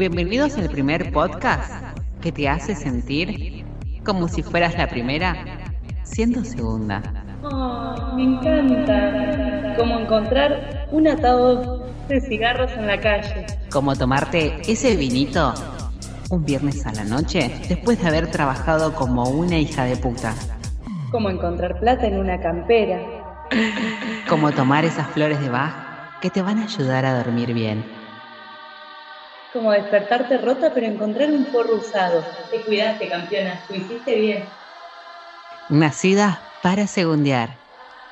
Bienvenidos al primer podcast que te hace sentir como si fueras la primera, siendo segunda. Oh, me encanta. Como encontrar un atado de cigarros en la calle. Como tomarte ese vinito un viernes a la noche después de haber trabajado como una hija de puta. Como encontrar plata en una campera. Como tomar esas flores de Bach que te van a ayudar a dormir bien. Como despertarte rota pero encontrar un forro usado. Te cuidaste, campeona. Lo hiciste bien. Nacida para segundear.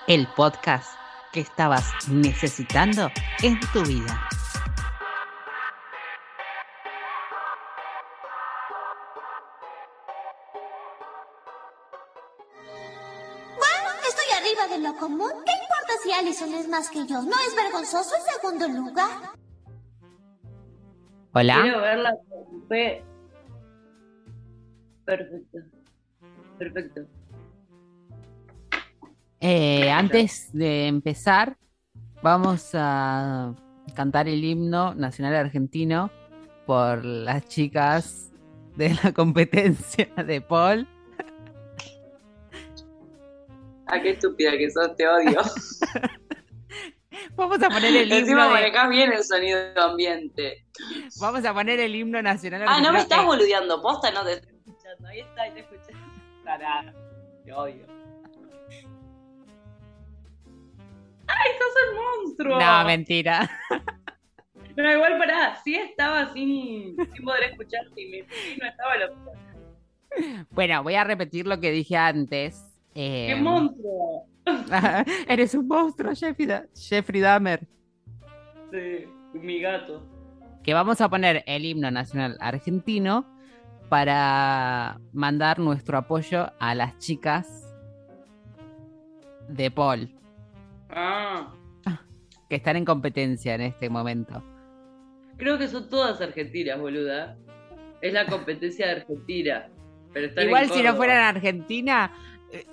El podcast que estabas necesitando en tu vida. Bueno, estoy arriba de lo común. ¿Qué importa si Allison es más que yo? ¿No es vergonzoso el segundo lugar? Hola. Quiero verla. Fue. Perfecto. Perfecto. Eh, antes de empezar, vamos a cantar el himno nacional argentino por las chicas de la competencia de Paul. Ah, qué estúpida que sos, te odio. Vamos a poner el himno. Encima de- bien el sonido ambiente. Vamos a poner el himno nacional Ah, no me estás boludeando, posta, no te estoy Escuchando, Ahí está, ahí te escuché. Tarada. Te odio. ¡Ay, sos un monstruo! No, mentira. No, igual pará, sí estaba sin, sin poder escucharte y me no estaba la Bueno, voy a repetir lo que dije antes. Eh, ¡Qué monstruo! Eres un monstruo, Jeffrey, Jeffrey Dahmer. Sí, mi gato. que vamos a poner el himno nacional argentino para mandar nuestro apoyo a las chicas de Paul, Ah, que están en competencia en este momento. creo que son todas argentinas, boluda. Es la competencia de Argentina. Pero Igual si no fueran Argentina,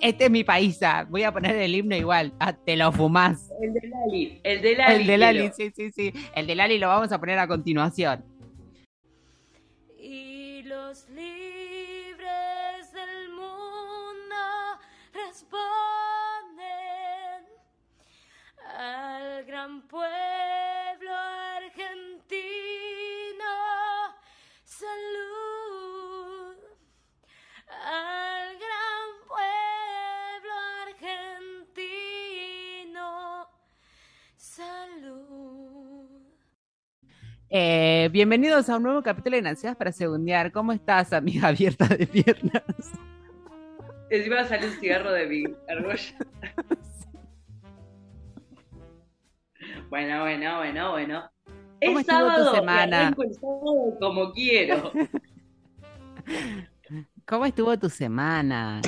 este es mi país. ah, Voy a poner el himno igual. Ah, te lo fumás. El de Lali, el de Lali. El de Lali, quiero. sí, sí, sí. El de Lali lo vamos a poner a continuación. Y los libres del mundo responden al gran pueblo argentino. Salud Eh, bienvenidos a un nuevo capítulo de Nacidas para Segundear. ¿Cómo estás, amiga abierta de piernas? Encima sale un cigarro de mi argolla. Bueno, bueno, bueno, bueno. ¿Cómo es estuvo tu sábado y semana? sábado como quiero. ¿Cómo estuvo tu semana?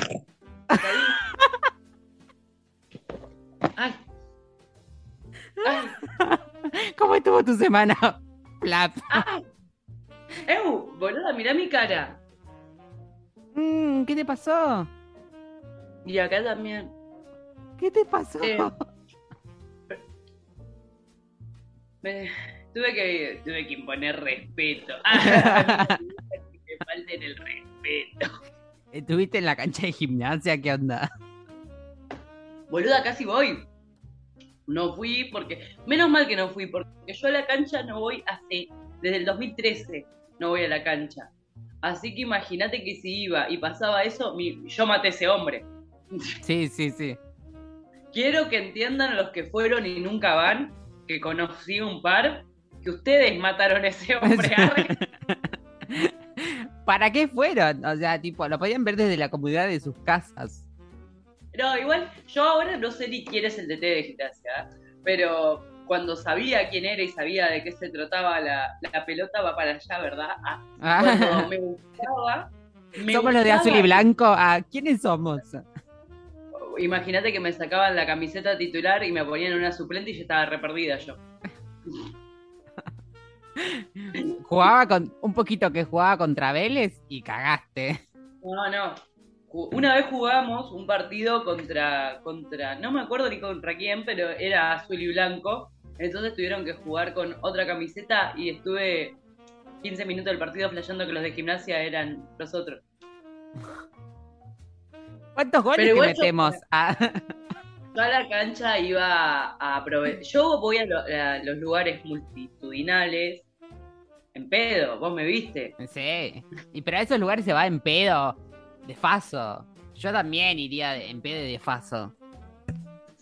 Ay. Ay. ¿Cómo estuvo tu semana? Plap. Ay. Eu, boluda, mirá mi cara. Mm, ¿Qué te pasó? Y acá también. ¿Qué te pasó? Eh. Me- tuve que tuve que imponer respeto. Ah, que me falten el respeto. ¿Estuviste en la cancha de gimnasia? ¿Qué onda? Boluda, casi voy. No fui porque. Menos mal que no fui, porque yo a la cancha no voy hace. Desde el 2013 no voy a la cancha. Así que imagínate que si iba y pasaba eso, mi- yo maté a ese hombre. Sí, sí, sí. Quiero que entiendan los que fueron y nunca van, que conocí un par, que ustedes mataron a ese hombre. ¿Para qué fueron? O sea, tipo, lo podían ver desde la comodidad de sus casas. No, igual yo ahora no sé ni quién es el DT de gimnasia, ¿eh? pero cuando sabía quién era y sabía de qué se trataba la, la pelota, va para allá, ¿verdad? Ah, cuando Ah, me gustaba. me somos los de azul y blanco. Ah, ¿Quiénes somos? Imagínate que me sacaban la camiseta titular y me ponían una suplente y yo estaba re perdida yo. Jugaba con un poquito que jugaba contra Vélez y cagaste. No, no. Una vez jugamos un partido contra, contra, no me acuerdo ni contra quién, pero era azul y blanco. Entonces tuvieron que jugar con otra camiseta y estuve 15 minutos del partido flasheando que los de gimnasia eran los otros. ¿Cuántos goles Pero te igual yo- metemos? Ah, Yo a la cancha iba a aprovechar. Yo voy a, lo- a los lugares multitudinales en pedo, vos me viste. sí. Y pero a esos lugares se va en pedo, de faso. Yo también iría en pedo y de faso.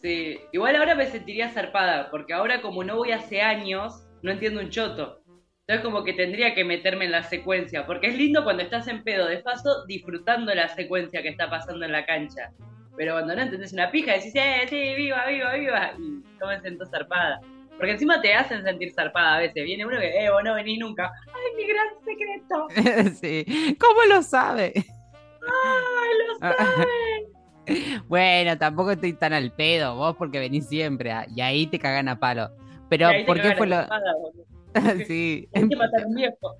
Sí, igual ahora me sentiría zarpada, porque ahora como no voy hace años, no entiendo un choto. Entonces como que tendría que meterme en la secuencia, porque es lindo cuando estás en pedo de paso disfrutando la secuencia que está pasando en la cancha. Pero cuando no entendés una pija, decís, eh, sí, viva, viva, viva, y yo me siento zarpada. Porque encima te hacen sentir zarpada a veces. Viene uno que, eh, vos no venís nunca. ¡Ay, mi gran secreto! sí. ¿Cómo lo sabe? ¡Ay, lo sabe! Bueno, tampoco estoy tan al pedo, vos porque venís siempre ah, y ahí te cagan a palo. Pero, te ¿por qué fue lo...? boludo. sí, a un viejo.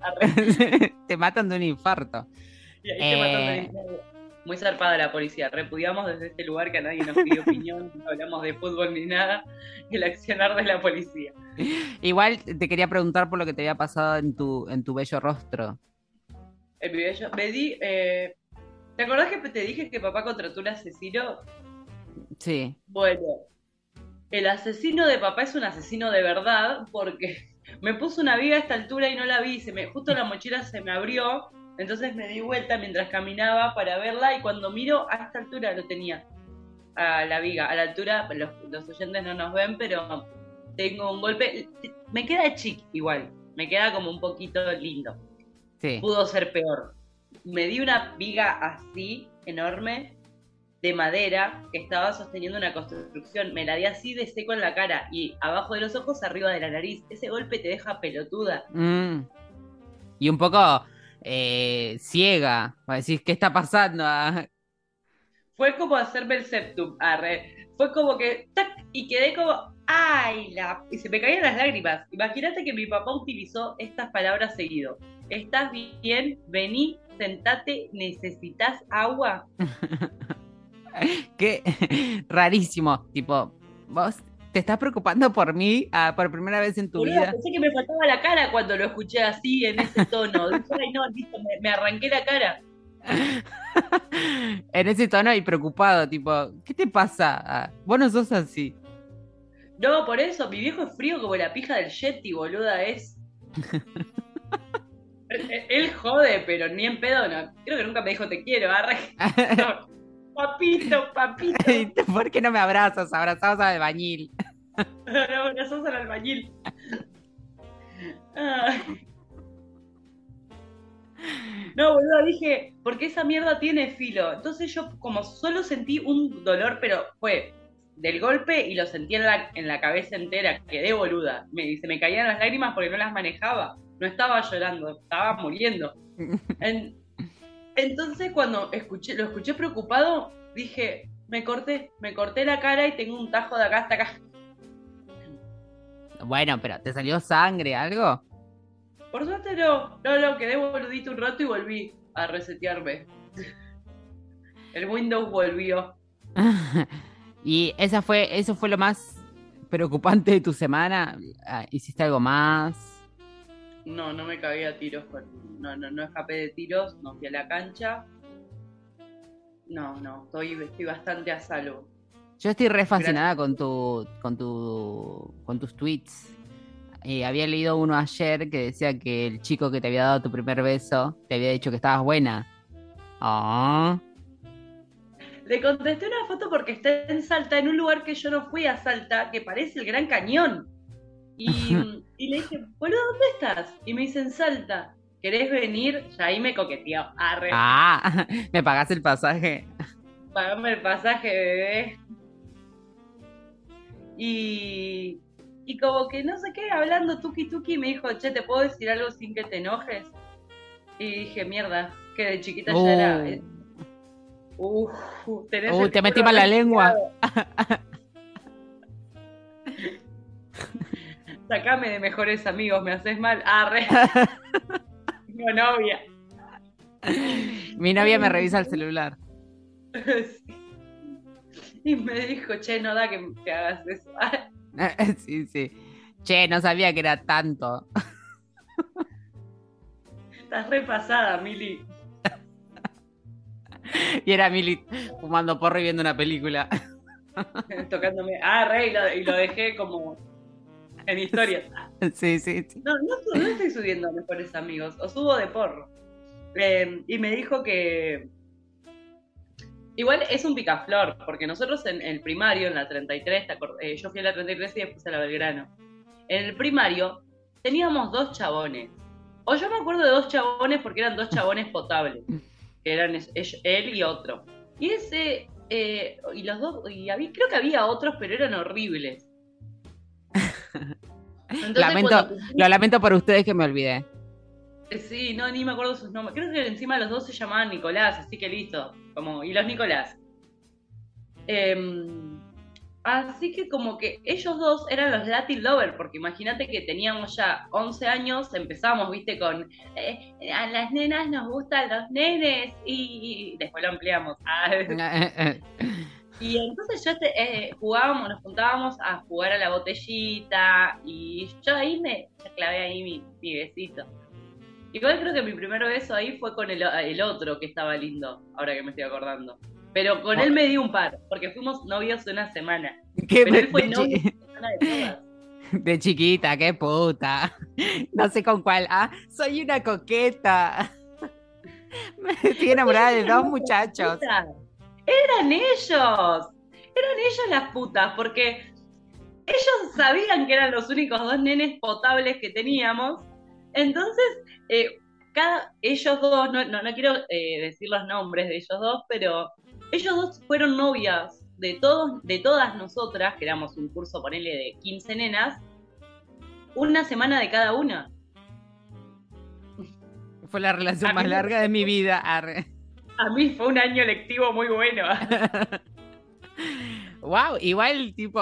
Te matan de un infarto. Y ahí te matan Eh. Muy zarpada la policía. Repudiamos desde este lugar que a nadie nos pidió opinión, no hablamos de fútbol ni nada, el accionar de la policía. Igual te quería preguntar por lo que te había pasado en tu, en tu bello rostro. El video yo- me di, eh, ¿Te acordás que te dije que papá contrató un asesino? Sí. Bueno, el asesino de papá es un asesino de verdad porque me puso una viga a esta altura y no la vi. Se me, justo la mochila se me abrió, entonces me di vuelta mientras caminaba para verla y cuando miro a esta altura lo tenía. A la viga, a la altura, los, los oyentes no nos ven, pero tengo un golpe. Me queda chic igual, me queda como un poquito lindo. Sí. Pudo ser peor. Me di una viga así, enorme, de madera, que estaba sosteniendo una construcción. Me la di así de seco en la cara y abajo de los ojos, arriba de la nariz. Ese golpe te deja pelotuda. Mm. Y un poco eh, ciega. Va a decir, ¿qué está pasando? Ah, Fue como hacerme el septum. arre. Fue como que, ¡tac! Y quedé como, ¡ay! La... Y se me caían las lágrimas. Imagínate que mi papá utilizó estas palabras seguido. ¿Estás bien? Vení, sentate, ¿necesitas agua? Qué rarísimo. Tipo, vos te estás preocupando por mí ah, por primera vez en tu vida. pensé que me faltaba la cara cuando lo escuché así, en ese tono. Dije, Ay, no, listo, me, me arranqué la cara. en ese tono y preocupado, tipo, ¿qué te pasa? Ah, vos no sos así. No, por eso, mi viejo es frío como la pija del Yeti, boluda, es. Él- Él jode, pero ni en pedo, no. Creo que nunca me dijo te quiero. No. Papito, papito. ¿Por qué no me abrazas? Abrazabas a albañil. No, sos el albañil. Ay. No, boludo, dije, porque esa mierda tiene filo. Entonces yo como solo sentí un dolor, pero fue del golpe y lo sentí en la, en la cabeza entera. Quedé boluda. Me, se me caían las lágrimas porque no las manejaba. No estaba llorando, estaba muriendo. En- entonces cuando escuché, lo escuché preocupado, dije, me corté, me corté la cara y tengo un tajo de acá hasta acá. Bueno, pero ¿te salió sangre, algo? Por suerte no, no, no, quedé boludito un rato y volví a resetearme. El Windows volvió. y esa fue, eso fue lo más preocupante de tu semana. Ah, ¿Hiciste algo más? No, no me cagué a tiros con. No, no, no escapé de tiros, no fui a la cancha. No, no, estoy, estoy bastante a salvo. Yo estoy re fascinada con tu, con tu, con tus tweets. Eh, había leído uno ayer que decía que el chico que te había dado tu primer beso te había dicho que estabas buena. Ah, Le contesté una foto porque está en Salta, en un lugar que yo no fui a Salta, que parece el Gran Cañón. Y, y le dije, boludo, ¿dónde estás? Y me dice, en Salta. ¿Querés venir? Ya ahí me coqueteó. Arre. ah, me pagaste el pasaje. pagame el pasaje, bebé. Y, y como que no sé qué, hablando tuki tuki, me dijo, che, ¿te puedo decir algo sin que te enojes? Y dije, mierda, que de chiquita ya era. eh, Uf, tenés Uh, el te metí mal la lengua. Sacame de mejores amigos, me haces mal. Arre. Tengo novia. Mi novia me revisa el celular. Y me dijo, che, no da que, que hagas eso. sí, sí. Che, no sabía que era tanto. Estás repasada, Mili. Y era Mili fumando porro y viendo una película. Tocándome. Ah, re, y lo, y lo dejé como en historias. Sí, sí, sí. No, no, estoy subiendo a mejores amigos, o subo de porro. Eh, y me dijo que. Igual es un picaflor, porque nosotros en el primario, en la 33, ¿te acor- eh, yo fui a la 33 y después a la Belgrano. En el primario teníamos dos chabones. O yo me acuerdo de dos chabones porque eran dos chabones potables. Que eran él y otro. Y ese. eh, y los dos. Y había, creo que había otros, pero eran horribles. Entonces, Lamento, cuando lo lamento por ustedes que me olvidé. Eh, Sí, no, ni me acuerdo sus nombres. Creo que encima los dos se llamaban Nicolás, así que listo. Como, y los Nicolás. Em, así que como que ellos dos eran los Latin Lover, porque imagínate que teníamos ya 11 años, empezamos, viste, con eh, a las nenas nos gustan los nenes y, y después lo ampliamos. Ah, y entonces ya te- eh, jugábamos, nos juntábamos a jugar a la botellita y yo ahí me clavé ahí mi, mi besito. Igual creo que mi primer beso ahí fue con el, el otro que estaba lindo, ahora que me estoy acordando. Pero con él me di un par, porque fuimos novios una semana. ¿Qué Pero él de, fue chi- novio una semana de todas. de chiquita, qué puta. No sé con cuál. Ah, soy una coqueta. Me estoy enamorada de dos muchachos. Eran ellos, eran ellos las putas, porque ellos sabían que eran los únicos dos nenes potables que teníamos. Entonces, eh, cada, ellos dos, no, no, no quiero eh, decir los nombres de ellos dos, pero ellos dos fueron novias de todos, de todas nosotras, que éramos un curso, ponele, de 15 nenas, una semana de cada una. Fue la relación más larga de mi vida. arre. A mí fue un año lectivo muy bueno. Wow, igual tipo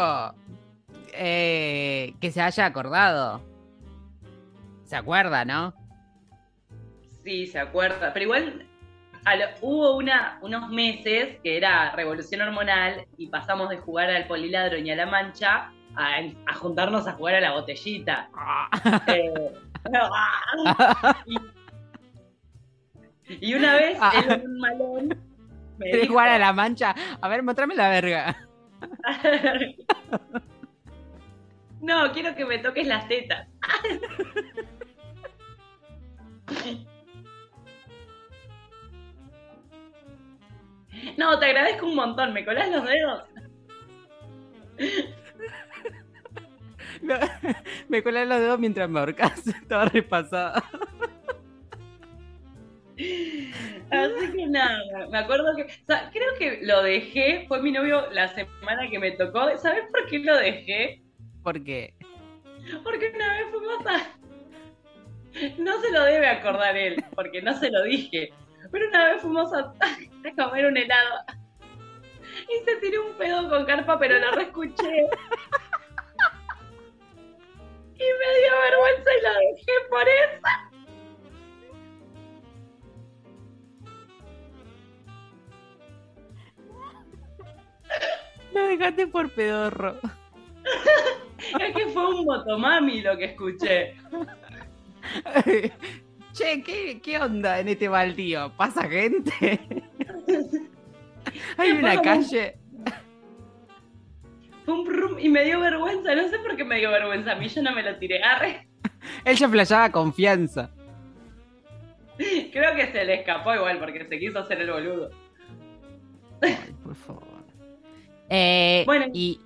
eh, que se haya acordado. Se acuerda, ¿no? Sí, se acuerda. Pero igual lo- hubo una, unos meses que era revolución hormonal y pasamos de jugar al poliladro y a la mancha a, a juntarnos a jugar a la botellita. Eh, y, y una vez Ah. en un malón me ¿Querés dijo, jugar a la mancha? A ver, mostrame la verga. no, quiero que me toques las tetas. No, te agradezco un montón. ¿Me colás los dedos? No, me colé los dedos mientras me ahorcas. Estaba repasada. Así que nada, me acuerdo que. o sea, creo que lo dejé. Fue mi novio la semana que me tocó. ¿Sabes por qué lo dejé? Porque Porque una vez fuimos a. No se lo debe acordar él, porque no se lo dije. Pero una vez fuimos a, a comer un helado. Y se tiró un pedo con carpa, pero lo reescuché. Y me dio vergüenza y lo dejé por eso. Me dejaste por pedorro. Es que fue un motomami lo que escuché. Che, ¿qué, ¿qué onda en este baldío? ¿Pasa gente? Hay una calle. Fue un y me dio vergüenza. No sé por qué me dio vergüenza. A mí yo no me lo tiré. Arre. Él ya flasheaba confianza. Creo que se le escapó igual porque se quiso hacer el boludo. Ay, por favor. Eh, Bueno. y.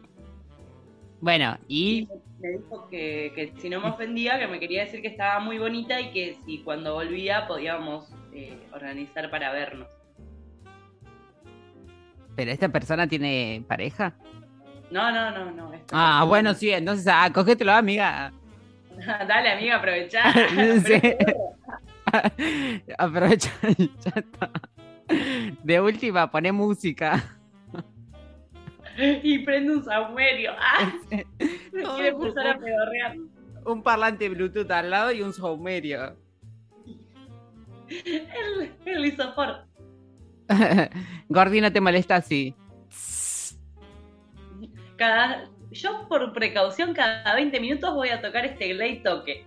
Bueno, Y me dijo que, que si no me ofendía, que me quería decir que estaba muy bonita y que si cuando volvía podíamos eh, organizar para vernos. ¿Pero esta persona tiene pareja? No, no, no, no. Ah, bueno, sí, entonces, ah, cógetelo, amiga. Dale, amiga, aprovechá. Sí. Aprovecha, ya está. De última, poné música. Y prende un saumerio. Ah, No, quiere empezar a pedorrear. Un parlante Bluetooth al lado y un saumerio. El, el isofor. Gordi, no te molesta así. Cada, yo por precaución cada 20 minutos voy a tocar este Glade toque.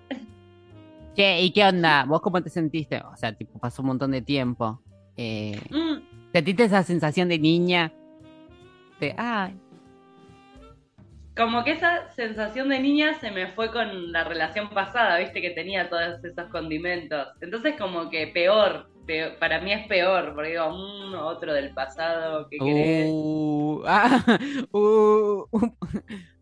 Che, ¿y qué onda? ¿Vos cómo te sentiste? O sea, tipo, pasó un montón de tiempo. Eh, Mm, ¿Sentiste esa sensación de niña? Ay, como que esa sensación de niña se me fue con la relación pasada, viste que tenía todos esos condimentos. Entonces como que peor, peor- para mí es peor, porque digo, "Mm, otro del pasado, ¿qué querés? Uh, ah, uh,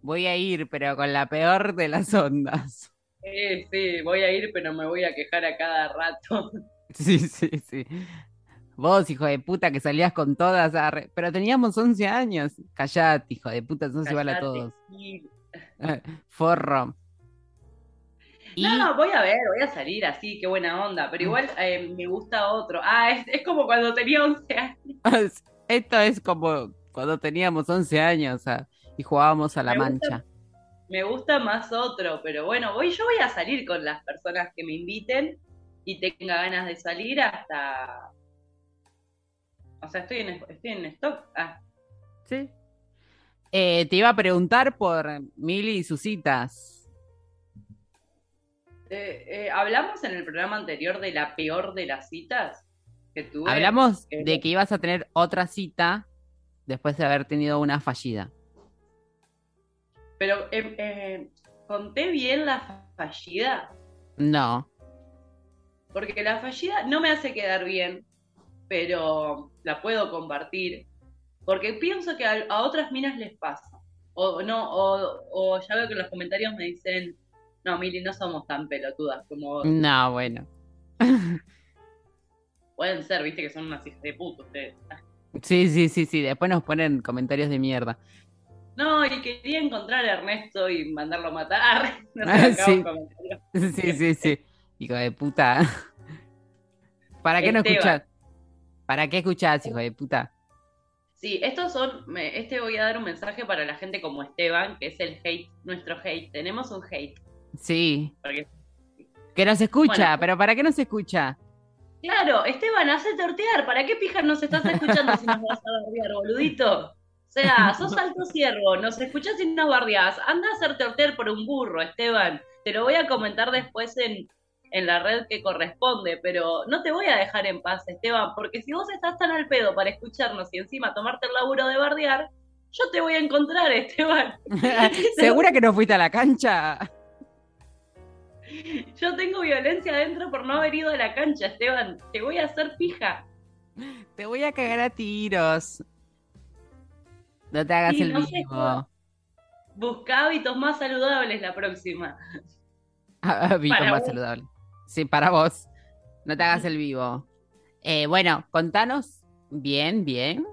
voy a ir, pero con la peor de las ondas. Sí, sí, voy a ir, pero me voy a quejar a cada rato. Sí, sí, sí. Vos, hijo de puta, que salías con todas. arre- Pero teníamos 11 años. Callate, hijo de puta, sos igual a Callate, todos. Forro. Y No, no, voy a ver, voy a salir así, qué buena onda, pero igual eh, me gusta otro. Ah, es, es como cuando tenía 11 años. esto es como cuando teníamos 11 años ah, y jugábamos a la Me gusta- mancha. Me gusta más otro, pero bueno, voy, yo voy a salir con las personas que me inviten y tenga ganas de salir hasta... O sea, estoy en, estoy en stock. Ah, Sí. Eh, te iba a preguntar por Mili y sus citas. eh, eh, hablamos en el programa anterior de la peor de las citas que tuve. Hablamos de que ibas a tener otra cita después de haber tenido una fallida. Pero, eh, ¿conté bien la fa- fallida? No. Porque la fallida no me hace quedar bien, pero la puedo compartir. Porque pienso que a, a otras minas les pasa. O no, o, o ya veo que en los comentarios me dicen, no, Mili, no somos tan pelotudas como vos". No, bueno. pueden ser, viste que son unas hijas de puta ustedes. Sí, sí, sí, sí. Después nos ponen comentarios de mierda. No, y quería encontrar a Ernesto y mandarlo a matar. No sé, Ah, sí. comentario. Sí, sí, sí. Hijo de puta. ¿Para qué no Esteban. ¿Para qué escuchás, hijo de puta? Sí, estos son, este voy a dar un mensaje para la gente como Esteban, que es el hate, nuestro hate. Tenemos un hate. Sí. Porque Que nos escucha, Bueno. pero ¿para qué nos escucha? Claro, Esteban, hace tortear. ¿Para qué pija nos estás escuchando si nos vas a bardear, boludito? O sea, sos alto ciervo, nos escuchás y nos bardeás. Anda a hacer tortear por un burro, Esteban. Te lo voy a comentar después en, en la red que corresponde, pero no te voy a dejar en paz, Esteban, porque si vos estás tan al pedo para escucharnos y encima tomarte el laburo de bardear, yo te voy a encontrar, Esteban. ¿Segura que no fuiste a la cancha? Yo tengo violencia adentro por no haber ido a la cancha, Esteban. Te voy a hacer pija. Te voy a cagar a tiros. No te hagas Sí, el no vivo. Busca hábitos más saludables la próxima. Hábito Para más vos. Sí, para vos. No te hagas el vivo. Eh, bueno, contanos bien, bien.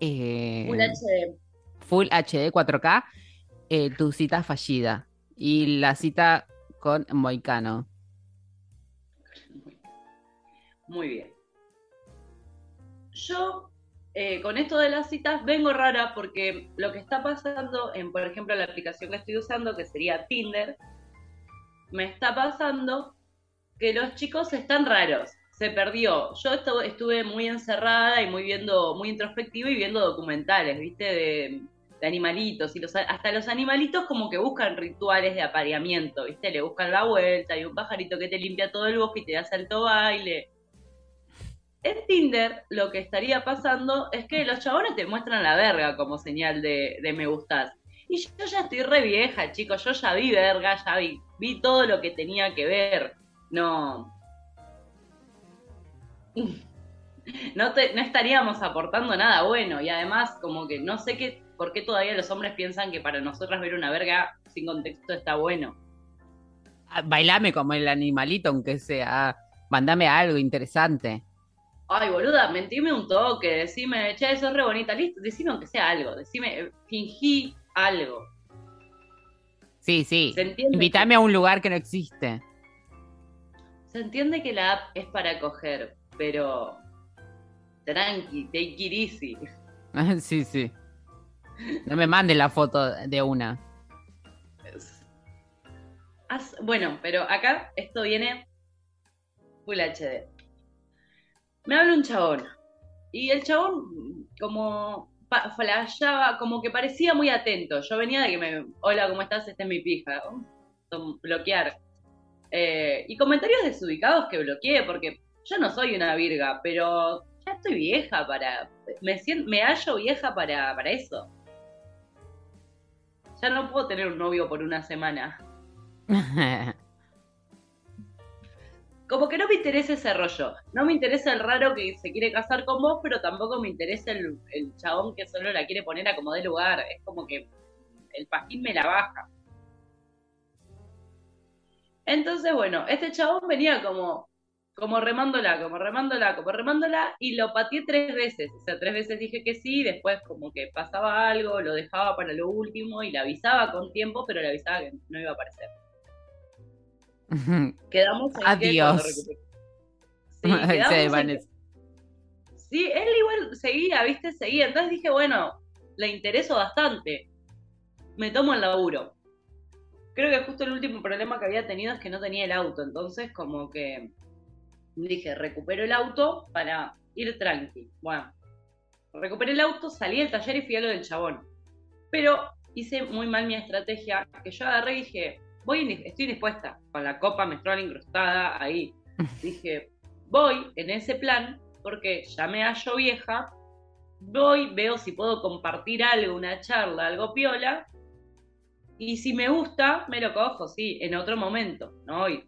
eh, Full HD. Full HD 4K. eh, tu cita fallida. Y la cita con Moicano. Muy bien. Yo, eh, con esto de las citas, vengo rara porque lo que está pasando en, por ejemplo, la aplicación que estoy usando, que sería Tinder, me está pasando que los chicos están raros. Se perdió. Yo estu- estuve muy encerrada y muy viendo, muy introspectiva y viendo documentales, ¿viste? De, animalitos. Y los, hasta los animalitos como que buscan rituales de apareamiento, ¿viste? Le buscan la vuelta, hay un pajarito que te limpia todo el bosque y te da salto baile. En Tinder lo que estaría pasando es que los chabones te muestran la verga como señal de, de me gustas. Y yo ya estoy re vieja, chicos. Yo ya vi verga, ya vi, vi todo lo que tenía que ver. No. No, te- no estaríamos aportando nada bueno. Y además, como que no sé qué, por qué todavía los hombres piensan que para nosotras ver una verga sin contexto está bueno. Ah, Bailame como el animalito, aunque sea. Mandame algo interesante. Ay, boluda, mentime un toque, decime, che, eso es re bonita, listo, decime aunque sea algo, decime, eh, fingí algo. Sí, sí. Invítame a un lugar que no existe. Se entiende que la app es para coger, pero tranqui, take it easy. sí, sí. No me mandes la foto de una. Bueno, pero acá esto viene Full HD. Me habla un chabón. Y el chabón, como flasheaba, como que parecía muy atento. Yo venía de que me. Hola, ¿cómo estás? Esta es mi pija. Oh, bloquear. Eh, y comentarios desubicados que bloqueé, porque yo no soy una virga, pero ya estoy vieja para. Me, siento, me hallo vieja para, para eso. Ya no puedo tener un novio por una semana. Como que no me interesa ese rollo. No me interesa el raro que se quiere casar con vos, pero tampoco me interesa el, el chabón que solo la quiere poner a como de lugar. Es como que el pajín me la baja. Entonces, bueno, este chabón venía como, como remándola, como remándola, como remándola, y lo pateé tres veces. O sea, tres veces dije que sí, después como que pasaba algo, lo dejaba para lo último y le avisaba con tiempo, pero le avisaba que no iba a aparecer. Quedamos en que Adiós. cuando recuperé- Sí, quedamos en que- desvanece. Sí, él igual seguía, ¿viste? Seguía. Entonces dije, bueno, le intereso bastante. Me tomo el laburo. Creo que justo el último problema que había tenido es que no tenía el auto. Entonces, como que dije, recupero el auto para ir tranqui. Bueno, recuperé el auto, salí del taller y fui a lo del chabón. Pero hice muy mal mi estrategia, que yo agarré y dije, voy, estoy dispuesta, con la copa menstrual incrustada ahí. Dije, voy en ese plan porque ya me hallo vieja, voy, veo si puedo compartir algo, una charla, algo piola, y si me gusta, me lo cojo, sí, en otro momento, no hoy.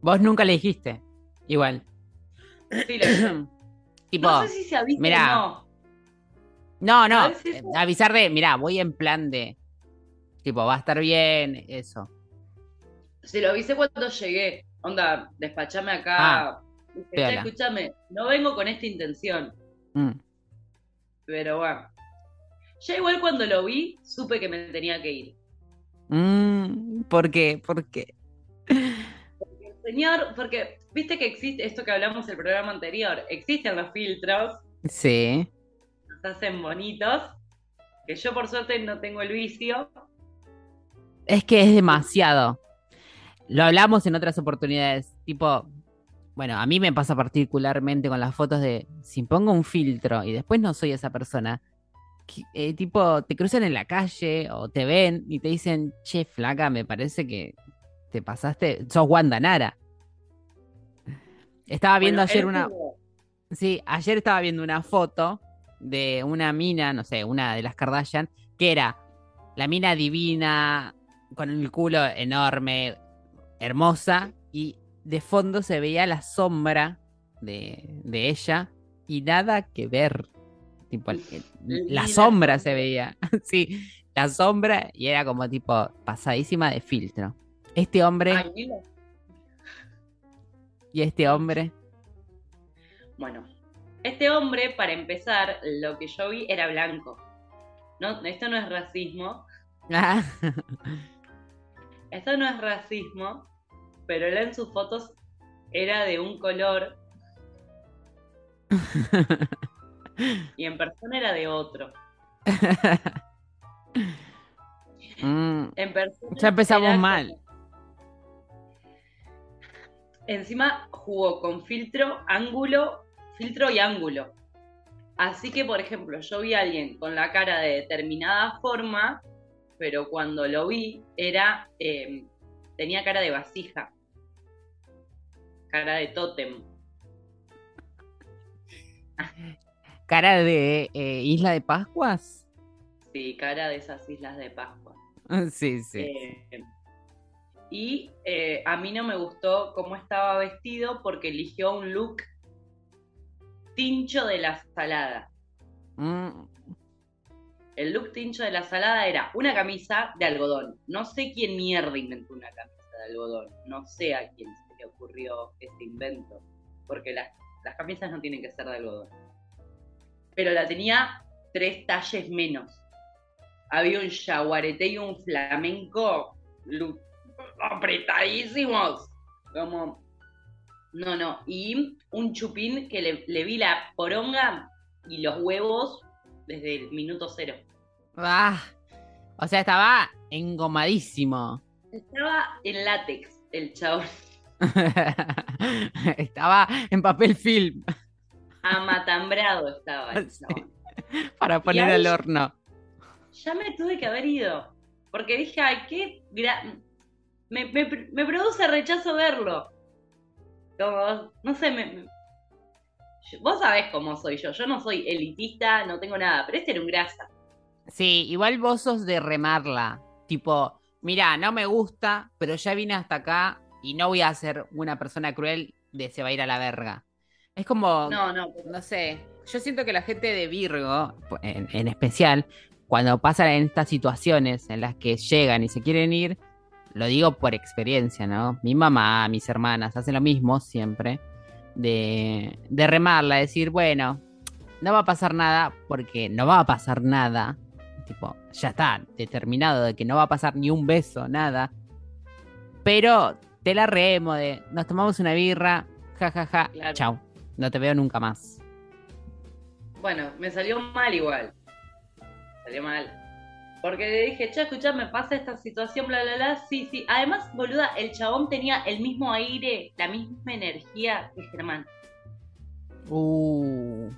Vos nunca le dijiste. Igual. Sí, lo- tipo, no sé si se avisa mirá. o no. no, no. eh, Avisar de, mirá, voy en plan de. Tipo, va a estar bien, eso. Se lo avisé cuando llegué. Onda, despachame acá. Ah, Dije, piola. "Che, escúchame, no vengo con esta intención. Mm. Pero bueno. Ya igual cuando lo vi, supe que me tenía que ir. Mm, ¿Por qué? ¿Por qué? Señor, porque viste que existe esto que hablamos el programa anterior, existen los filtros, Sí. nos hacen bonitos, que yo por suerte no tengo el vicio. Es que es demasiado. Lo hablamos en otras oportunidades. Tipo, bueno, a mí me pasa particularmente con las fotos de si pongo un filtro y después no soy esa persona. Eh, tipo, te cruzan en la calle o te ven y te dicen, che, flaca, me parece que te pasaste. Sos Wanda Nara. Estaba viendo Bueno, ayer una. tuvo- Sí, ayer estaba viendo una foto de una mina, no sé, una de las Kardashian, que era la mina divina, con el culo enorme, hermosa, y de fondo se veía la sombra de, de ella y nada que ver. Tipo, el- el- Ni la sombra se veía, sí, la sombra y era como tipo pasadísima de filtro. Este hombre Ay, y este hombre. Bueno, este hombre, para empezar, lo que yo vi era blanco. No, esto no es racismo, Ah, esto no es racismo, pero él en sus fotos era de un color y en persona era de otro. Mm, En persona Ya empezamos era mal. como- Encima jugó con filtro, ángulo, filtro y ángulo. Así que, por ejemplo, yo vi a alguien con la cara de determinada forma, pero cuando lo vi era eh, tenía cara de vasija, cara de tótem. cara de eh, Isla de Pascuas. Sí, cara de esas islas de Pascua. Sí, sí. Eh, y eh, a mí no me gustó cómo estaba vestido porque eligió un look tincho de la salada. Mm, El look tincho de la salada era una camisa de algodón. No sé quién mierda inventó una camisa de algodón. No sé a quién se le ocurrió este invento. Porque las, las camisas no tienen que ser de algodón. Pero la tenía tres talles menos. Había un jaguarete y un flamenco apretadísimos. Como. No, no. Y un chupín que le, le vi la poronga y los huevos desde el minuto cero. ah, o sea, estaba engomadísimo. Estaba en látex el chabón. estaba en papel film Amatambrado estaba el Sí. chabón. para poner al horno. Ya me tuve que haber ido. Porque dije, ay, qué me, me- me produce rechazo verlo. Como, no sé, me, vos sabés cómo soy yo. Yo no soy elitista, no tengo nada, pero este era un grasa. Sí, igual vos sos de remarla. Tipo, mira, no me gusta, pero ya vine hasta acá y no voy a ser una persona cruel de se va a ir a la verga. Es como, No, no, no sé, yo siento que la gente de Virgo, en, en especial, cuando pasan en estas situaciones en las que llegan y se quieren ir, lo digo por experiencia, ¿no? Mi mamá, mis hermanas hacen lo mismo siempre, de, de remarla, decir, bueno, no va a pasar nada porque no va a pasar nada. Tipo, ya está, determinado de que no va a pasar ni un beso, nada. Pero te la remo de, nos tomamos una birra, jajaja, ja, ja, Claro. chau, no te veo nunca más. Bueno, me salió mal igual. Salió mal. Porque le dije, che, escuchá, me pasa esta situación, bla, bla, bla. Sí, sí. Además, boluda, el chabón tenía el mismo aire, la misma energía que Germán. Uh.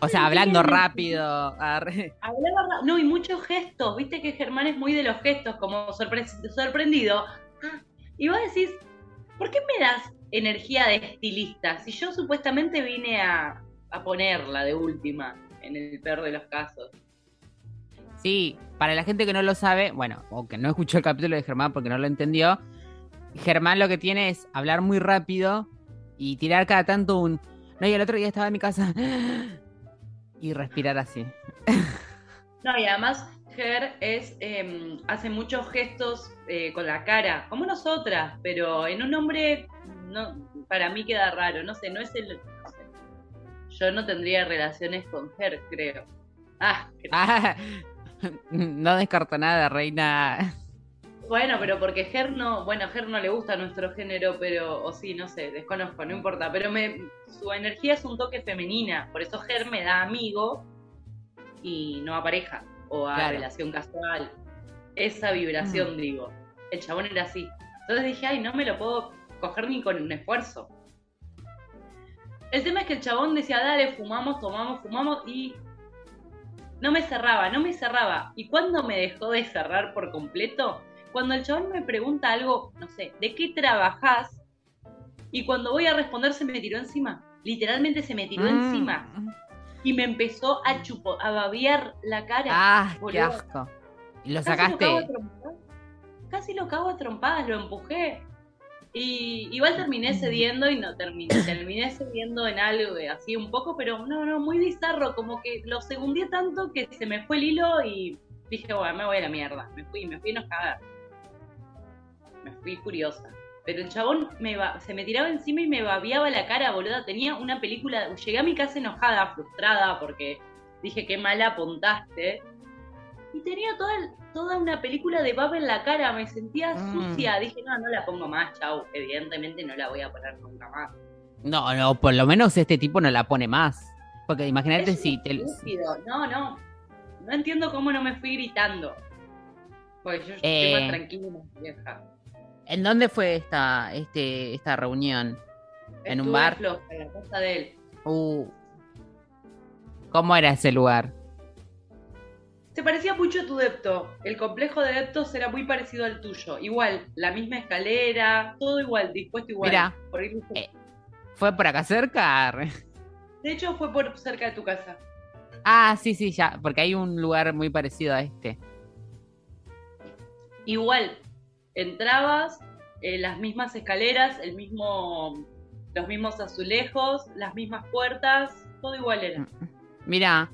O sea, hablando rápido. arre. Hablaba, no, y muchos gestos. Viste que Germán es muy de los gestos, como sorpre- sorprendido. Ah, y vos decís, ¿por qué me das energía de estilista? Si yo supuestamente vine a, a ponerla de última, en el peor de los casos. Sí, para la gente que no lo sabe, bueno, o que no escuchó el capítulo de Germán porque no lo entendió, Germán lo que tiene es hablar muy rápido y tirar cada tanto un... No, y el otro día estaba en mi casa y respirar así. No, y además Ger es, eh, hace muchos gestos eh, con la cara, como nosotras, pero en un hombre no, para mí queda raro, no sé, no es el... no sé. Yo no tendría relaciones con Ger, creo. Ah, creo. Ah, no descarto nada, reina. bueno, pero porque Ger no, bueno, a Ger no le gusta nuestro género, pero, o sí, no sé, desconozco, no importa, pero me, su energía es un toque femenina, por eso Ger me da amigo y no a pareja, o a Claro. relación casual. Esa vibración, digo. El chabón era así. Entonces dije, ay, no me lo puedo coger ni con un esfuerzo. El tema es que el chabón decía, dale, fumamos, tomamos, fumamos y no me cerraba, no me cerraba. ¿Y cuándo me dejó de cerrar por completo? Cuando el chabón me pregunta algo, no sé, ¿de qué trabajás? Y cuando voy a responder se me tiró encima. Literalmente se me tiró Mm. encima. Y me empezó a chupo, a babear la cara. Ah, qué asco. ¿Y lo Casi cago a sacaste? trompadas. Casi lo cago a trompadas, lo empujé. Y igual terminé cediendo y no terminé, terminé cediendo en algo así un poco, pero no, no, muy bizarro, como que lo segundé tanto que se me fue el hilo y dije, bueno, me voy a la mierda. Me fui, me fui enojada. Me fui curiosa. Pero el chabón me ba- se me tiraba encima y me babeaba la cara, boluda. Tenía una película. Llegué a mi casa enojada, frustrada, porque dije qué mala apuntaste. Y tenía toda, toda una película de baba en la cara. Me sentía Mm. sucia. Dije, no, no la pongo más, chau. Evidentemente no la voy a poner nunca más. No, no, por lo menos este tipo no la pone más. Porque imagínate Es si te... No, no. No entiendo cómo no me fui gritando. Porque yo Eh. estoy más tranquila, más vieja. ¿En dónde fue esta, este, esta reunión? ¿En un bar? floja, en la casa de él. Uh. ¿Cómo era ese lugar? Se parecía mucho a tu depto. El complejo de deptos era muy parecido al tuyo. Igual, la misma escalera, todo igual, dispuesto igual. Mirá. Por ahí- Eh. ¿Fue por acá cerca? De hecho, fue por cerca de tu casa. Ah, sí, sí, ya, porque hay un lugar muy parecido a este. Igual, entrabas, eh, las mismas escaleras, el mismo, los mismos azulejos, las mismas puertas, todo igual era. Mira,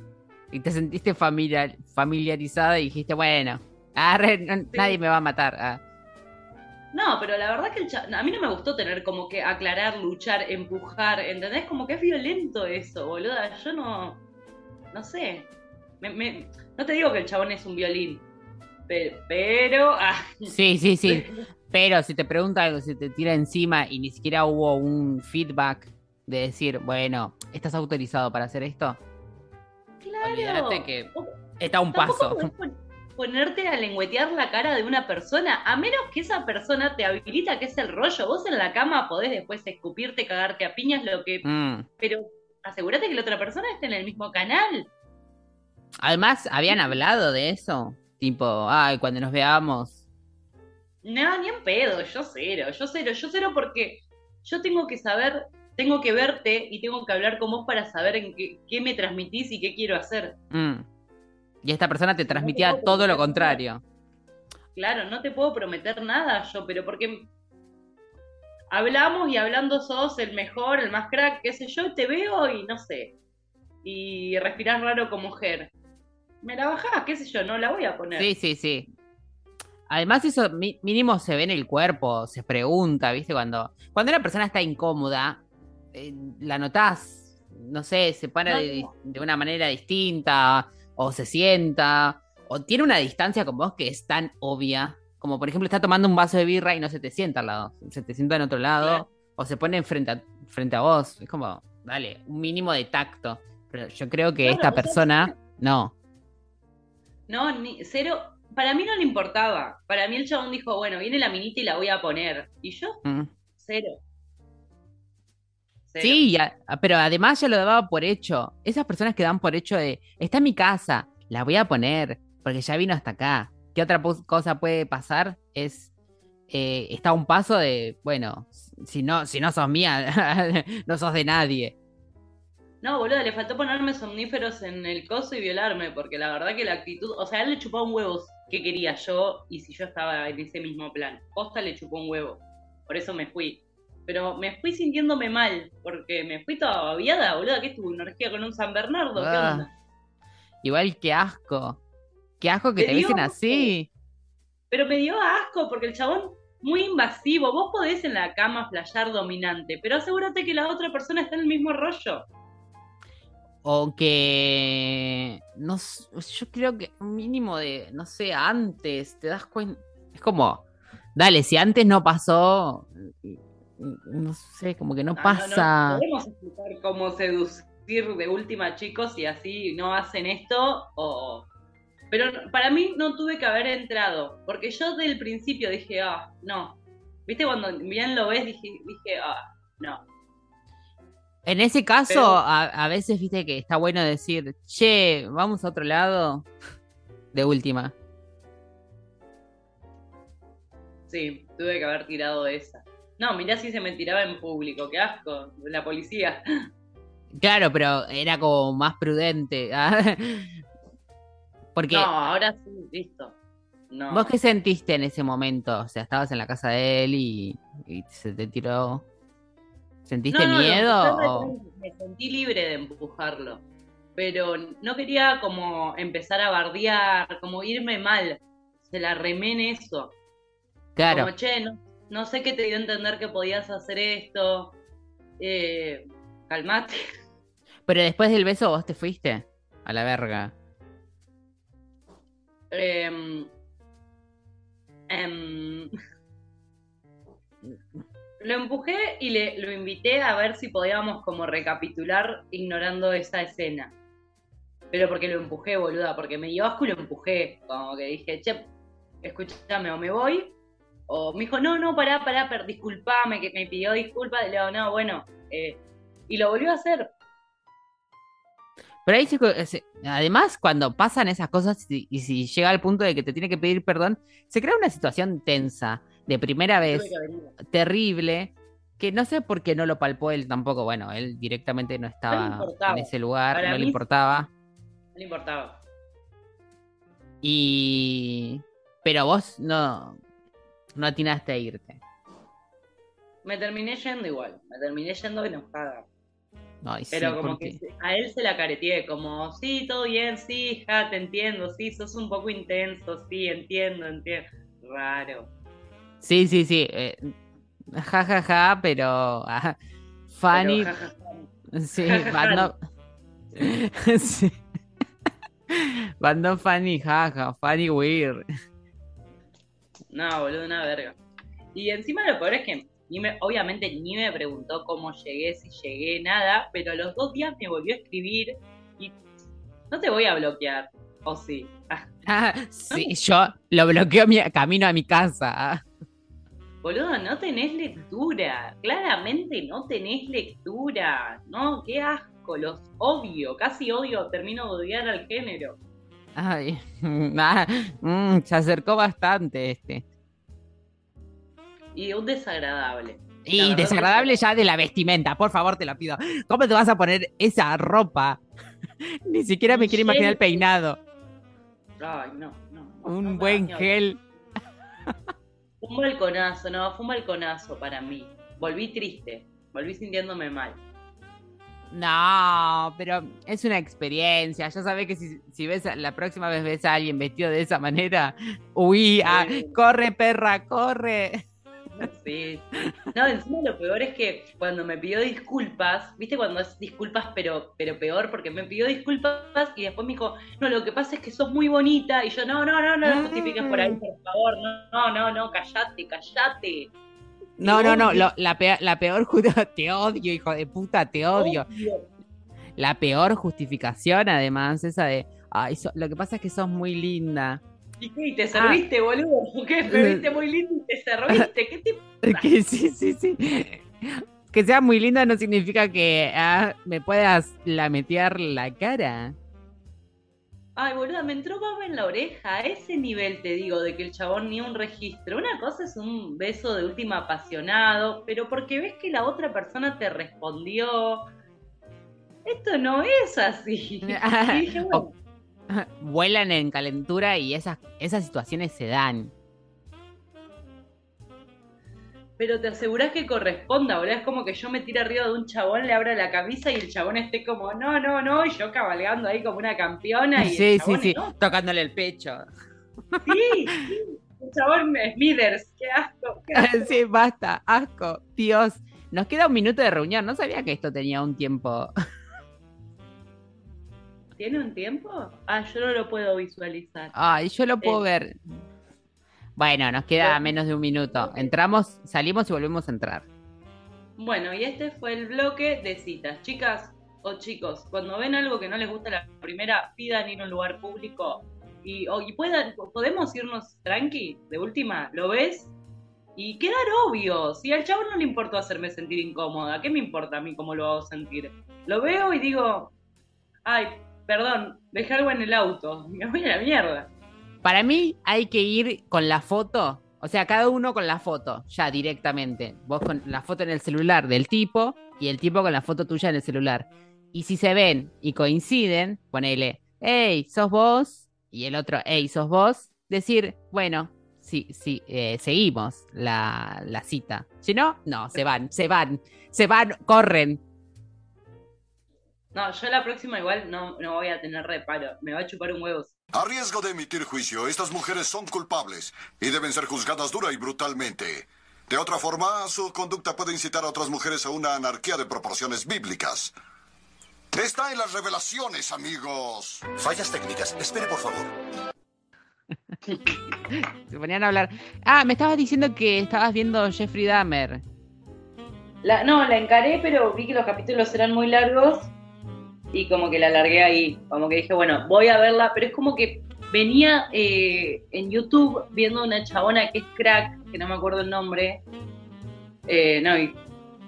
y te sentiste familiar, familiarizada y dijiste, bueno, arre, no- nadie me va a matar. ah. No, pero la verdad que el cha- a mí no me gustó tener como que aclarar, luchar, empujar, ¿entendés? Como que es violento eso, boluda. Yo no, no sé. Me- me- no te digo que el chabón es un violín, pero, pero ah, Sí, sí, sí. Pero si te pregunta algo, si te tira encima y ni siquiera hubo un feedback de decir, bueno, ¿estás autorizado para hacer esto? Claro. Olvídate que O- está un paso. ponerte a lengüetear la cara de una persona, a menos que esa persona te habilita que es el rollo. Vos en la cama podés después escupirte, cagarte a piñas, lo que... Mm. Pero asegúrate que la otra persona esté en el mismo canal. Además, habían hablado de eso. Tipo, ay, cuando nos veamos. No, ni en pedo, yo cero, yo cero, yo cero porque yo tengo que saber, tengo que verte y tengo que hablar con vos para saber en qué, qué me transmitís y qué quiero hacer. Mm. Y esta persona te transmitía todo lo contrario. Claro, no te puedo prometer nada yo, pero porque hablamos y hablando sos el mejor, el más crack, qué sé yo, te veo y no sé. Y respirás raro como mujer. Me la bajás, qué sé yo, no la voy a poner. Sí, sí, sí. Además, eso mínimo se ve en el cuerpo, se pregunta, ¿viste? Cuando, cuando una persona está incómoda, eh, la notás, no sé, se para No, de, una manera distinta, o se sienta, o tiene una distancia con vos que es tan obvia. Como por ejemplo, está tomando un vaso de birra y no se te sienta al lado, se te sienta en otro lado, o se pone frente a, frente a vos. Es como, dale, un mínimo de tacto. Pero yo creo que Claro, esta persona, no. No, ni, cero. Para mí no le importaba. Para mí el chabón dijo, bueno, viene la minita y la voy a poner. Y yo, Mm. cero. Cero. Sí, a- pero además ya lo daba por hecho. Esas personas que dan por hecho de, está en mi casa, la voy a poner, porque ya vino hasta acá. ¿Qué otra cosa puede pasar? Es, eh, está a un paso de, bueno, si no, si no sos mía, no sos de nadie. No, boludo, le faltó ponerme somníferos en el coso y violarme, porque la verdad que la actitud, o sea, él le chupó un huevo qué quería yo y si yo estaba en ese mismo plan. Costa le chupó un huevo, por eso me fui. Pero me fui sintiéndome mal, porque me fui toda babiada, boludo, que estuve una orgía con un San Bernardo, ¿qué Ah, onda? Igual que asco. Qué asco que Me te dicen así. Pero me dio asco, porque el chabón, muy invasivo, vos podés en la cama flashear dominante, pero asegúrate que la otra persona está en el mismo rollo. O que. No, yo creo que un mínimo de. No sé, antes. Te das cuenta. Es como. Dale, si antes no pasó. No sé, como que no no, pasa. No, podemos explicar cómo seducir de última chicos y así no hacen esto o... Pero para mí no tuve que haber entrado, porque yo del principio dije, ah, no. ¿Viste cuando bien lo ves? Dije, dije ah, no. En ese caso, Pero- a, a veces viste que está bueno decir, che, vamos a otro lado. De última. Sí, tuve que haber tirado esa. No, mirá si se me tiraba en público, qué asco, la policía. Claro, pero era como más prudente. ¿ah? Porque. No, ahora sí, listo. No. ¿Vos qué sentiste en ese momento? O sea, estabas en la casa de él y, y se te tiró. ¿Sentiste No, no, miedo? re o- Me sentí libre de empujarlo. Pero no quería como empezar a bardear, como irme mal. Se la remé en eso. Claro, Como, che, no, no sé qué te dio a entender que podías hacer esto. Eh, calmate. pero después del beso vos te fuiste a la verga. Em, em, lo empujé y le, lo invité a ver si podíamos como recapitular ignorando esa escena. Pero porque lo empujé, boluda, porque me dio asco y lo empujé. Como que dije, che, escúchame, o me voy. O me dijo, no, no, pará, pará, per, disculpame, que me pidió disculpas. Le digo, no, bueno. eh, y lo volvió a hacer. Pero ahí se- además, cuando pasan esas cosas y, y si llega al punto de que te tiene que pedir perdón, se crea una situación tensa, de primera vez, que terrible, que no sé por qué no lo palpó él tampoco. Bueno, él directamente no estaba en ese lugar, Para no le importaba. No le importaba. Y. Pero vos no. No atinaste a irte. Me terminé yendo igual. Me terminé yendo enojada. Ay, sí, Pero como que a él se la careteé, como, sí, todo bien, sí, ja, te entiendo, sí, sos un poco intenso, sí, entiendo, entiendo. Raro. Sí, sí, sí. eh, ja, ja, ja, pero. ah, Fanny. Pero, ja, ja, ja. Sí. Bando. sí. Bando Fanny, jaja, Fanny Weird. No, boludo, una verga. Y encima lo peor es que, ni me, obviamente, ni me preguntó cómo llegué, si llegué, nada, pero a los dos días me volvió a escribir y no te voy a bloquear, o sí. Ah, sí, yo lo bloqueo mi camino a mi casa. Boludo, no tenés lectura. Claramente no tenés lectura. No, qué asco, los odio. Casi odio, termino de odiar al género. Ay, ah, mm, se acercó bastante este. y un desagradable. Y desagradable ya de la vestimenta, por favor, te lo pido. ¿Cómo te vas a poner esa ropa? Ni siquiera me quiero imaginar el peinado. Ay, no, no. no, Un no, buen no. gel. Fue un balconazo, no, fue un balconazo para mí. Volví triste, volví sintiéndome mal. No, pero es una experiencia. Ya sabes que si, si ves a- la próxima vez ves a alguien vestido de esa manera, huí, ah, corre perra, corre. Sí. No, encima lo peor es que cuando me pidió disculpas, ¿viste cuando es disculpas pero, pero peor? Porque me pidió disculpas y después me dijo, no, lo que pasa es que sos muy bonita. Y yo, no, no, no, no lo justifiques por ahí, por favor. No, no, no, no, callate, callate. No, no, no, lo- la, peor, la peor te odio, hijo de puta, te odio. La peor justificación, además, esa de, ay, so- lo que pasa es que sos muy linda. ¿Y qué? ¿Y te serviste, boludo? ¿Qué? Me viste muy lindo y te serviste. ¿Qué te Que sí, sí, sí. Que sea muy linda no significa que ah, me puedas lametear la cara. Ay, boluda, me entró baba en la oreja. A ese nivel te digo, de que el chabón ni un registro. Una cosa es un beso de última apasionado, pero porque ves que la otra persona te respondió. Esto no es así. Y dije, bueno, Vuelan en calentura y esas, esas situaciones se dan. Pero te asegurás que corresponda, boludo. Es como que yo me tire arriba de un chabón, le abra la camisa y el chabón esté como, no, no, no, y yo cabalgando ahí como una campeona. Y Sí, sí, sí, "No, tocándole el pecho. sí, sí. El chabón Smithers, qué asco. qué asco. Sí, basta, asco, Dios. Nos queda un minuto de reunión. No sabía que esto tenía un tiempo. ¿Tiene un tiempo? Ah, yo no lo puedo visualizar. Ay, yo lo puedo Eh. ver. Bueno, nos queda menos de un minuto. Entramos, salimos y volvemos a entrar. Bueno, y este fue el bloque de citas. Chicas o chicos, cuando ven algo que no les gusta la primera, pidan ir a un lugar público y, o- y puedan, podemos irnos tranqui, de última, ¿lo ves? Y quedar obvio. Si al chabón no le importó hacerme sentir incómoda, ¿qué me importa a mí cómo lo hago sentir? Lo veo y digo, ay, perdón, dejé algo en el auto, me voy a la mierda. Para mí hay que ir con la foto, o sea, cada uno con la foto, ya directamente. Vos con la foto en el celular del tipo y el tipo con la foto tuya en el celular. Y si se ven y coinciden, ponele, hey, sos vos, y el otro, hey, sos vos, decir, bueno, sí, sí, eh, seguimos la, la cita. Si no, no, se van, se van, se van, corren. No, yo la próxima igual no, no voy a tener reparo, me va a chupar un huevo. A riesgo de emitir juicio, estas mujeres son culpables y deben ser juzgadas dura y brutalmente. De otra forma, su conducta puede incitar a otras mujeres a una anarquía de proporciones bíblicas. Está en las revelaciones, amigos. Fallas técnicas. Espere, por favor. Se ponían a hablar. Ah, me estabas diciendo que estabas viendo Jeffrey Dahmer. La, no, la encaré, pero vi que los capítulos eran muy largos y como que la largué ahí. Como que dije, bueno, voy a verla, pero es como que venía eh, en YouTube viendo una chabona que es crack, que no me acuerdo el nombre. Eh, no, y-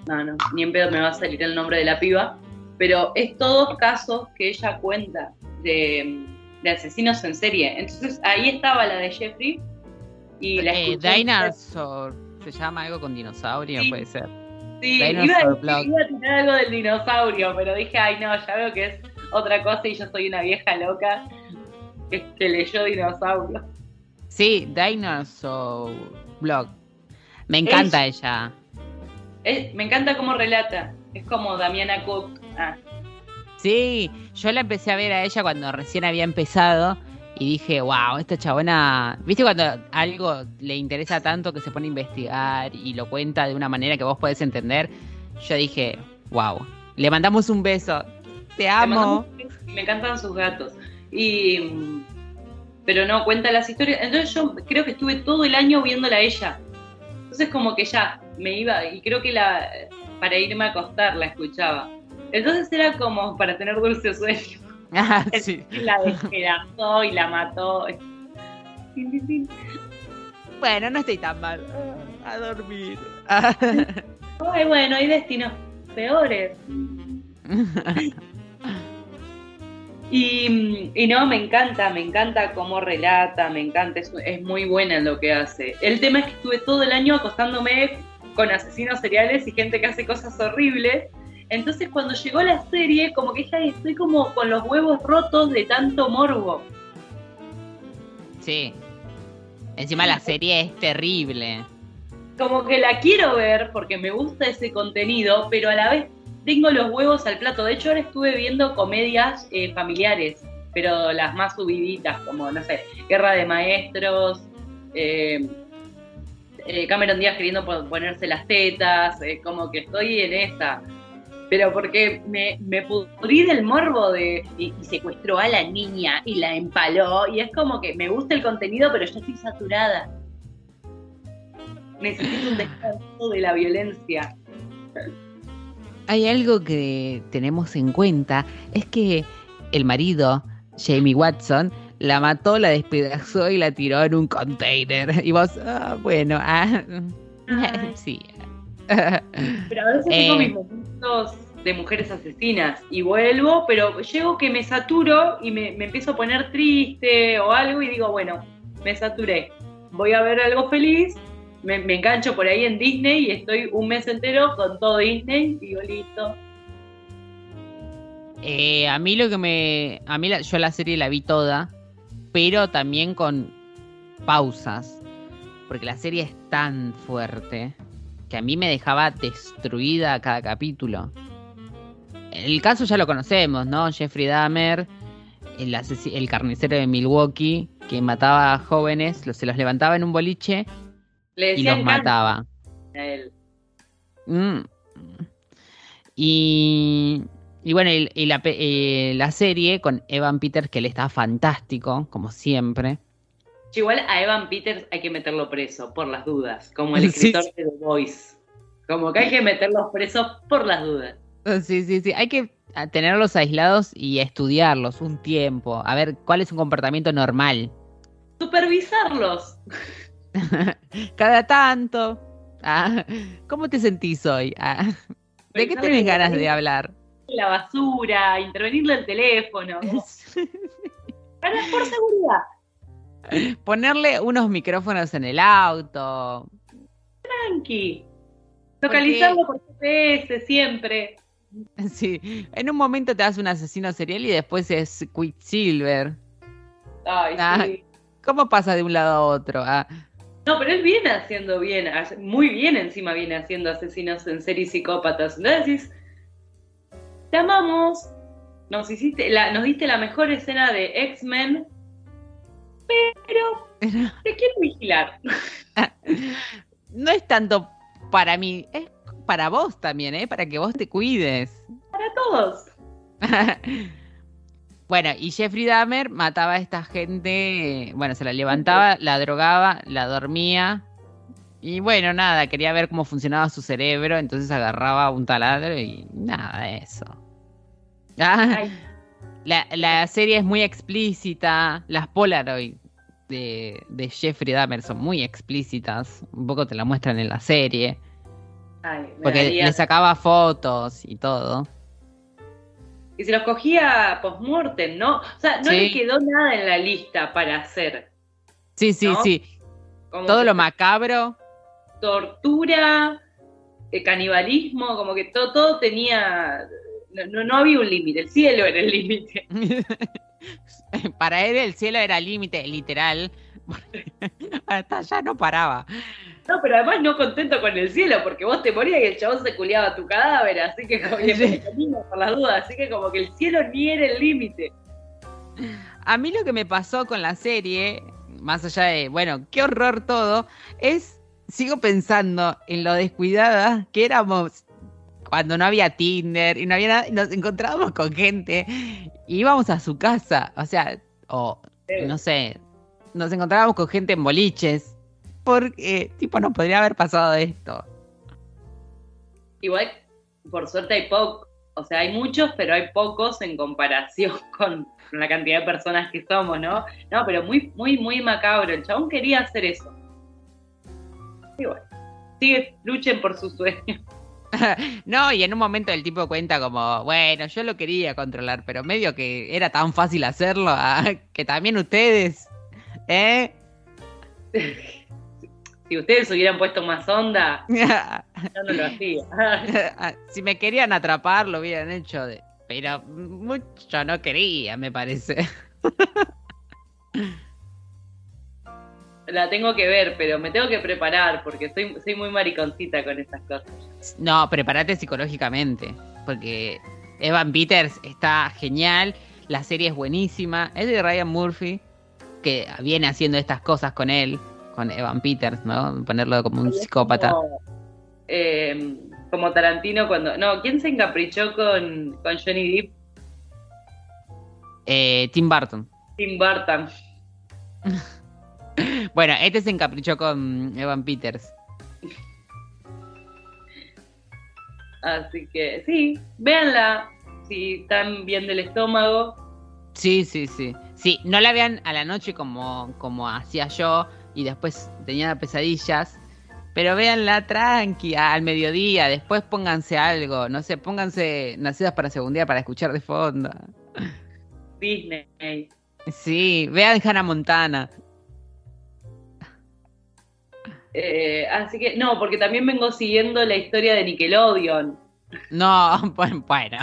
no, no, ni en pedo me va a salir el nombre de la piba. Pero es todos casos que ella cuenta de, de asesinos en serie. Entonces ahí estaba la de Jeffrey y la Eh. Dinosaur. Se llama algo con dinosaurio, Sí. puede ser. Sí, iba a, iba a tirar algo del dinosaurio, pero dije, ay no, ya veo que es otra cosa y yo soy una vieja loca que, que leyó dinosaurio. Sí, Dinosaur Blog. Me encanta ella. Es- me encanta cómo relata, es como Damiana Cook. Ah, Sí, yo la empecé a ver a ella cuando recién había empezado y dije, wow, esta chabona. ¿Viste cuando algo le interesa tanto que se pone a investigar y lo cuenta de una manera que vos podés entender? Yo dije, wow, le mandamos un beso. Te amo. beso me encantan sus gatos. Y, pero no, cuenta las historias. Entonces yo creo que estuve todo el año viéndola a ella. Entonces como que ya me iba, y creo que la para irme a acostar la escuchaba. Entonces era como para tener dulce sueño. Ah, sí. La despedazó y la mató. Bueno, no estoy tan mal. Ah, A dormir. Ay, bueno, hay destinos peores. Y, y no, me encanta, me encanta cómo relata, me encanta, es, es muy buena en lo que hace. El tema es que estuve todo el año acostándome con asesinos seriales y gente que hace cosas horribles. Entonces cuando llegó la serie, como que ya estoy como con los huevos rotos de tanto morbo. Sí. Encima la serie es terrible. Como que la quiero ver porque me gusta ese contenido, pero a la vez tengo los huevos al plato. De hecho, ahora estuve viendo comedias eh, familiares, pero las más subiditas, como, no sé, Guerra de Maestros, eh, eh, Cameron Díaz queriendo po- ponerse las tetas, eh, como que estoy en esa. Pero porque me, me pudrí del morbo de. Y, y secuestró a la niña y la empaló. Y es como que me gusta el contenido, pero ya estoy saturada. Necesito un descanso de la violencia. Hay algo que tenemos en cuenta, es que el marido, Jamie Watson, la mató, la despedazó y la tiró en un container. Y vos, ah, bueno, ah, sí. Pero a veces Eh. tengo mis momentos de mujeres asesinas y vuelvo, pero llego que me saturo y me, me empiezo a poner triste o algo y digo, bueno, me saturé. Voy a ver algo feliz, me, me engancho por ahí en Disney y estoy un mes entero con todo Disney y digo, listo. Eh, a mí lo que me. A mí la- yo la serie la vi toda, pero también con pausas. Porque la serie es tan fuerte que a mí me dejaba destruida cada capítulo. El caso ya lo conocemos, ¿no? Jeffrey Dahmer, el, carnicero de Milwaukee, que mataba a jóvenes, los- se los levantaba en un boliche Le y los mataba. a él. Mm. Y, y bueno, y, y la, eh, la serie con Evan Peters, que él está fantástico, como siempre. Igual a Evan Peters hay que meterlo preso, por las dudas, como el escritor sí. de The Voice. Como que hay que meterlos presos por las dudas. Sí, sí, sí. Hay que ah, tenerlos aislados y estudiarlos un tiempo. A ver cuál es un comportamiento normal. Supervisarlos. Cada tanto. Ah, ¿Cómo te sentís hoy? Ah, ¿De qué tenés ganas de hablar? La basura, intervenirle el teléfono. Para, por seguridad. Ponerle unos micrófonos en el auto. Tranqui. Localizarlo por GPS siempre. Sí, en un momento te das un asesino serial y después es Quicksilver. Ay, Ah. sí. ¿Cómo pasa de un lado a otro? Ah, No, pero él viene haciendo bien, muy bien encima viene haciendo asesinos en serie y psicópatas. Entonces decís, te amamos, nos hiciste, la, nos diste la mejor escena de X-Men, pero te quiero vigilar. no es tanto para mí, es para vos también, ¿eh? Para que vos te cuides. Para todos. bueno, y Jeffrey Dahmer mataba a esta gente, bueno, se la levantaba, la drogaba, la dormía. Y bueno, nada, quería ver cómo funcionaba su cerebro, entonces agarraba un taladro y nada de eso. Ah, Ay, La, la serie es muy explícita. Las Polaroid de, de Jeffrey Dahmer son muy explícitas. Un poco te la muestran en la serie. ay, Porque daría- le sacaba fotos y todo. Y se los cogía post-mortem, ¿no? O sea, no Sí. le quedó nada en la lista para hacer. Sí, sí, ¿No? sí. Como Todo lo macabro. tortura, eh, canibalismo, como que todo, todo tenía. No, no, había un límite, el cielo era el límite. Para él el cielo era límite, literal. Hasta allá no paraba. No, pero además no contento con el cielo, porque vos te morías y el chabón se culiaba tu cadáver, así que como que Sí. por las dudas, así que como que el cielo ni era el límite. A mí lo que me pasó con la serie, más allá de, bueno, qué horror todo, es, sigo pensando en lo descuidadas que éramos cuando no había Tinder y no había nada, nos encontrábamos con gente y íbamos a su casa, o sea, o no sé, nos encontrábamos con gente en boliches, porque, tipo, nos podría haber pasado esto. Igual, por suerte hay pocos, o sea, hay muchos, pero hay pocos en comparación con la cantidad de personas que somos, ¿no? No, pero muy, muy, muy macabro. El chabón quería hacer eso. Bueno, sigue, luchen por sus sueños. No, y en un momento el tipo cuenta como, bueno, yo lo quería controlar, pero medio que era tan fácil hacerlo ah, que también ustedes, ¿eh? Si ustedes hubieran puesto más onda, yo no lo hacía. si me querían atrapar, lo hubieran hecho, de... pero mucho no quería, me parece. La tengo que ver, pero me tengo que preparar porque soy, soy muy mariconcita con esas cosas. No, prepárate psicológicamente, porque Evan Peters está genial, la serie es buenísima, es de Ryan Murphy, que viene haciendo estas cosas con él, con Evan Peters, ¿no? Ponerlo como un psicópata. Como, eh, como Tarantino cuando... No, ¿quién se encaprichó con, con Johnny Depp? Eh, Tim Burton. Tim Burton. Bueno, este se encaprichó con Evan Peters. Así que sí, véanla. Si están bien del estómago. Sí, sí, sí. Sí, no la vean a la noche como, como hacía yo y después tenía pesadillas. Pero véanla tranqui, al mediodía, después pónganse algo, no sé, pónganse Nacidas para Según Día para escuchar de fondo. Disney. Sí, vean Hannah Montana. Eh, así que, no, porque también vengo siguiendo la historia de Nickelodeon. No, bueno, bueno.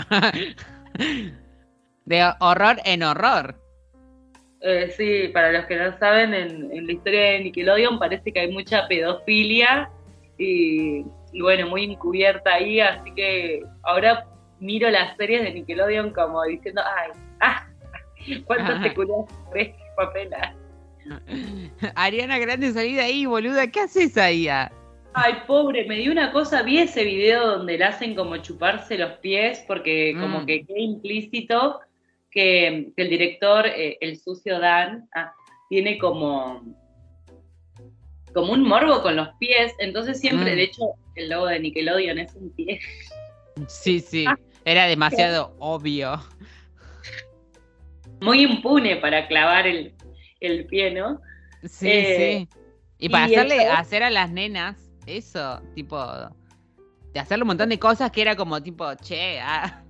De horror en horror. Eh, sí, para los que no saben, en, en la historia de Nickelodeon parece que hay mucha pedofilia y, y bueno, muy encubierta ahí, así que ahora miro las series de Nickelodeon como diciendo, ay, ah, cuánto te curó esta papela. Ariana Grande, salí de ahí, boluda. ¿Qué haces ahí? ah? Ay, pobre, me dio una cosa, vi ese video donde le hacen como chuparse los pies, porque como Mm. que queda implícito que, que el director, eh, el sucio Dan, ah, tiene como, como un morbo con los pies, entonces siempre, Mm. de hecho, el logo de Nickelodeon es un pie. Sí, sí. Ah. Era demasiado obvio. Muy impune para clavar el, el pie, ¿no? Sí, Eh, sí. Y para y el hacerle hacer a las nenas eso, tipo, de hacerle un montón de cosas que era como tipo, che, ah.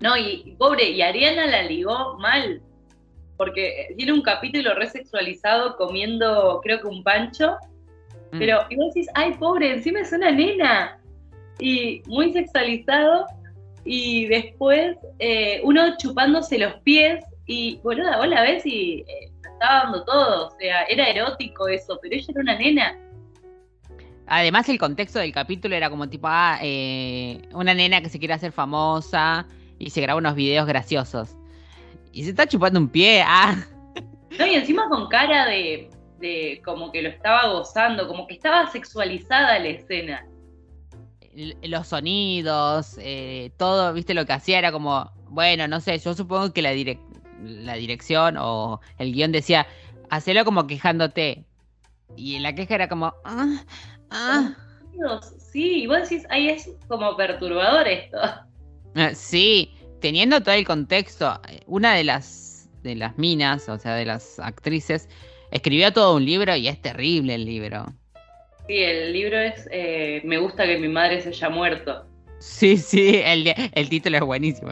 No, y, y pobre, y Ariana la ligó mal, porque tiene un capítulo resexualizado comiendo, creo que un pancho, Mm. pero y vos decís, ay, pobre, encima es una nena, y muy sexualizado, y después eh, uno chupándose los pies, y boluda, vos la ves y eh, estaba dando todo, o sea, era erótico eso, pero ella era una nena. Además, el contexto del capítulo era como tipo, ah, eh, una nena que se quiere hacer famosa y se graba unos videos graciosos. Y se está chupando un pie, ah. No, y encima con cara de, de como que lo estaba gozando, como que estaba sexualizada la escena. Los sonidos, eh, todo, viste, lo que hacía era como, bueno, no sé, yo supongo que la, direc- la dirección o el guion decía, hacelo como quejándote. Y la queja era como, ah, ah. Dios, Sí, y vos decís, ay, es como perturbador esto. Eh, Sí, teniendo todo el contexto, eh, una de las de las minas, o sea, de las actrices, escribió todo un libro y es terrible el libro. Sí, el libro es eh, Me gusta que mi madre se haya muerto. Sí, sí, el, el título es buenísimo.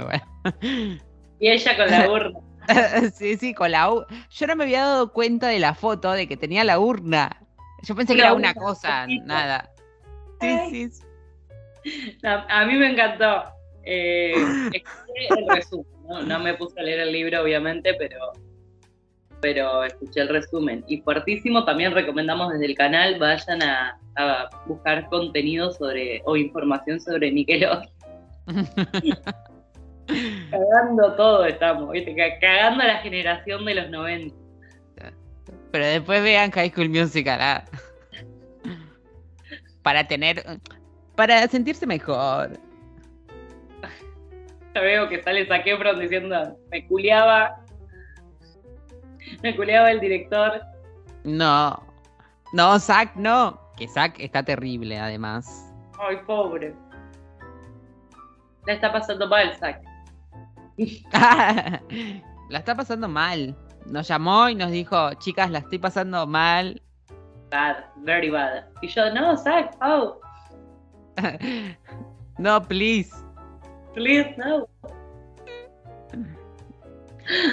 Y ella con la urna. sí, sí, con la u- Yo no me había dado cuenta de la foto de que tenía la urna. Yo pensé que era una urna, cosa, chiquita. nada. Sí, sí. sí. A, a mí me encantó. Eh, escuché el resumen, ¿no? No me puse a leer el libro, obviamente, pero, pero escuché el resumen. Y fuertísimo, también recomendamos desde el canal, vayan a, a buscar contenido sobre o información sobre Nickelodeon. Cagando todo estamos, ¿viste? Ca- Cagando a la generación de los 90. Pero después vean High School Musical. ah. Para tener. Para sentirse mejor. Ya veo que sale Zac Efron diciendo, me culeaba, me culeaba el director. No. No, Zack, no. Que Zack está terrible, además. Ay, pobre. La está pasando mal, Zac. la está pasando mal. Nos llamó y nos dijo, chicas, la estoy pasando mal. Bad, very bad. Y yo, no, Zac, oh. no, please. Please, no.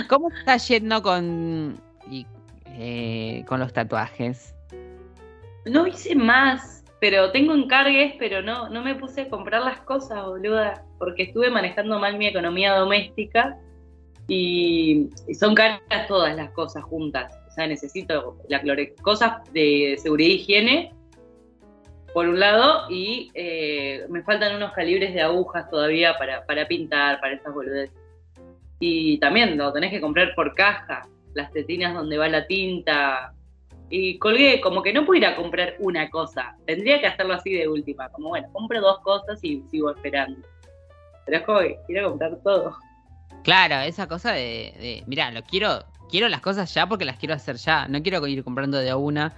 ¿Cómo está yendo con, y, eh, con los tatuajes? No hice más, pero tengo encargues, pero no, no me puse a comprar las cosas, boluda, porque estuve manejando mal mi economía doméstica y, son caras todas las cosas juntas. O sea, necesito la cosas de seguridad e higiene, por un lado, y eh, me faltan unos calibres de agujas todavía para, para pintar, para estas boludeces. Y también lo tenés que comprar por caja, las tetinas donde va la tinta, y colgué, como que no puedo ir a comprar una cosa. Tendría que hacerlo así de última. Como bueno, compro dos cosas y sigo esperando. Pero es como que quiero comprar todo. Claro, esa cosa de, de mira, lo quiero, quiero las cosas ya porque las quiero hacer ya. No quiero ir comprando de a una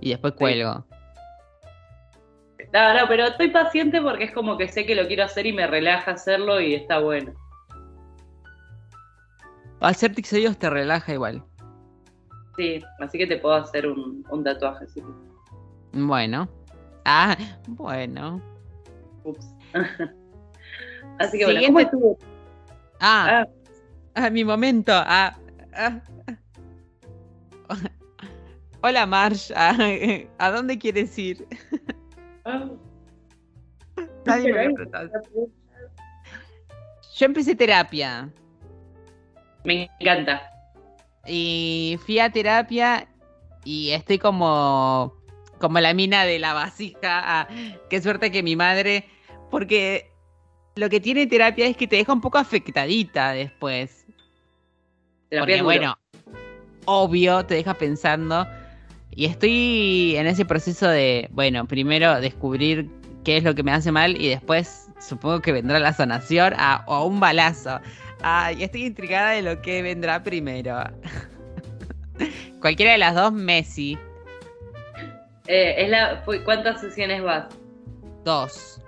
y después cuelgo. No, no, pero estoy paciente porque es como que sé que lo quiero hacer y me relaja hacerlo y está bueno. Hacer tixodios te relaja igual. Sí, así que te puedo hacer un, un tatuaje. Sí. Bueno. Ah, bueno. Ups. así que bueno, Siguiente- ¿cómo estuvo? Ah, Ah, ah, mi momento. Ah, ah. Hola Marsh, Ah, ¿a dónde quieres ir? ah, Nadie me. Yo empecé terapia Me encanta. Y fui a terapia y estoy como como la mina de la vasija. Ah, qué suerte que mi madre, porque lo que tiene terapia es que te deja un poco afectadita después. Terapia Porque bueno, obvio, te deja pensando. Y estoy en ese proceso de, bueno, primero descubrir qué es lo que me hace mal y después supongo que vendrá la sanación ah, o un balazo. Ah, y estoy intrigada de lo que vendrá primero. Cualquiera de las dos, Messi. Eh, es la, ¿Cuántas sesiones vas? Dos.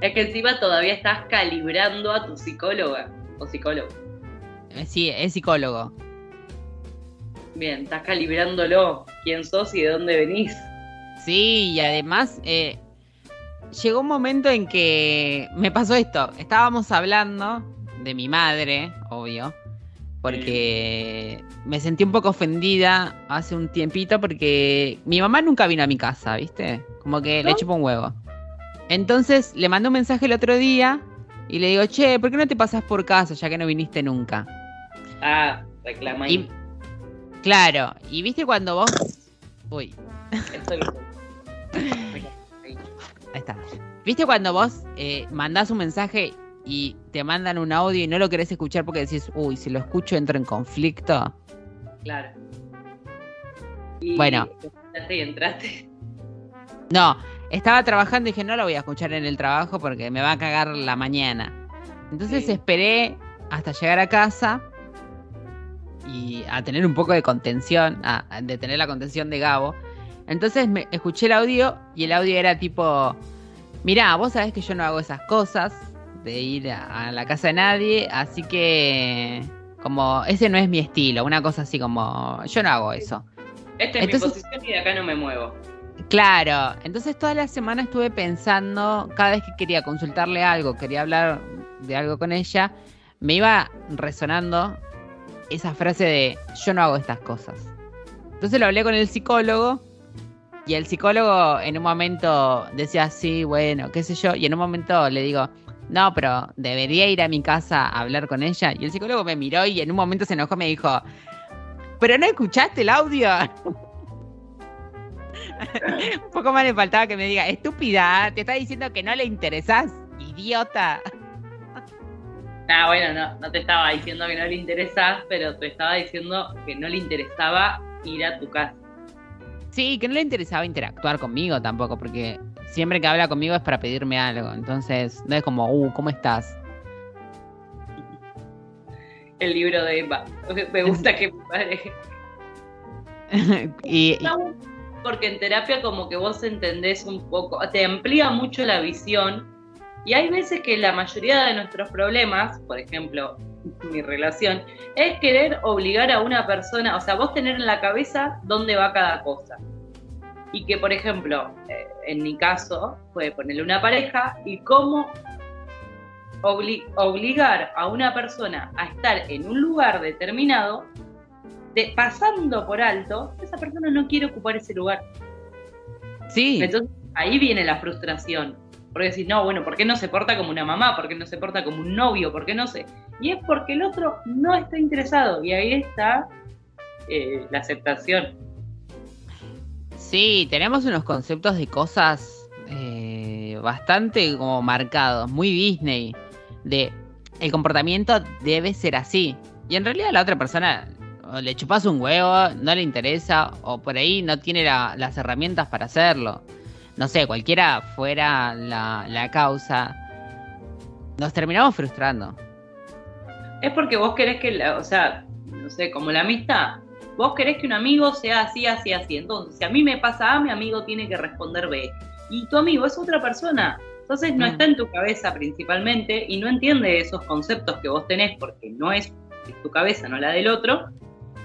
Es que encima todavía estás calibrando a tu psicóloga o psicólogo. Eh, Sí, es psicólogo. Bien, estás calibrándolo. ¿Quién sos y de dónde venís? Sí, y además eh, llegó un momento en que me pasó esto. Estábamos hablando de mi madre, obvio, porque me sentí un poco ofendida hace un tiempito porque mi mamá nunca vino a mi casa, ¿viste? Como que le ¿No? chupa un huevo. Entonces le mandé un mensaje el otro día y le digo, che, ¿por qué no te pasas por casa ya que no viniste nunca? Ah, reclama Y, claro, y viste cuando vos... Uy, Esto lo- Ahí está. ¿Viste cuando vos eh, mandás un mensaje y te mandan un audio y no lo querés escuchar porque decís, uy, si lo escucho entro en conflicto? Claro. Y Bueno. Entraste y entraste. No, estaba trabajando y dije, no lo voy a escuchar en el trabajo porque me va a cagar la mañana. Entonces Sí. esperé hasta llegar a casa y a tener un poco de contención, a, a- de tener la contención de Gabo. Entonces me escuché el audio y el audio era tipo, mirá, vos sabés que yo no hago esas cosas de ir a, a la casa de nadie, así que como ese no es mi estilo, una cosa así como, yo no hago eso. Esta es Entonces- mi posición y de acá no me muevo. Claro, entonces toda la semana estuve pensando, cada vez que quería consultarle algo, quería hablar de algo con ella, me iba resonando esa frase de yo no hago estas cosas. Entonces lo hablé con el psicólogo y el psicólogo en un momento decía, sí, bueno, qué sé yo, y en un momento le digo, no, pero debería ir a mi casa a hablar con ella. Y el psicólogo me miró y en un momento se enojó y me dijo, pero no escuchaste el audio. Un poco más le faltaba que me diga, estúpida, te está diciendo que no le interesás, idiota. Ah, bueno, no, no te estaba diciendo que no le interesás, pero te estaba diciendo que no le interesaba ir a tu casa. Sí, que no le interesaba interactuar conmigo tampoco, porque siempre que habla conmigo es para pedirme algo. Entonces, no es como, uh, ¿cómo estás? El libro de Eva. Me gusta que me pare. y, y- Porque en terapia como que vos entendés un poco, te amplía mucho la visión y hay veces que la mayoría de nuestros problemas, por ejemplo, mi relación, es querer obligar a una persona, o sea, vos tener en la cabeza dónde va cada cosa. Y que, por ejemplo, eh, en mi caso, puede ponerle una pareja y cómo obli- obligar a una persona a estar en un lugar determinado, de- pasando por alto, esa persona no quiere ocupar ese lugar. Sí, Entonces ahí viene la frustración. Porque decís, no, bueno, ¿por qué no se porta como una mamá? ¿Por qué no se porta como un novio? ¿Por qué no sé? Y es porque el otro no está interesado. Y ahí está eh, la aceptación. sí, tenemos unos conceptos de cosas eh, bastante como marcados, muy Disney, de el comportamiento debe ser así. Y en realidad la otra persona o le chupas un huevo, no le interesa, o por ahí no tiene la- las herramientas para hacerlo. No sé, cualquiera fuera la, la causa, nos terminamos frustrando. Es porque vos querés que, la- o sea, no sé, como la amistad, vos querés que un amigo sea así, así, así. Entonces, si a mí me pasa A, mi amigo tiene que responder B. Y tu amigo es otra persona. Entonces no Mm. está en tu cabeza principalmente y no entiende esos conceptos que vos tenés porque no es es tu cabeza, no la del otro.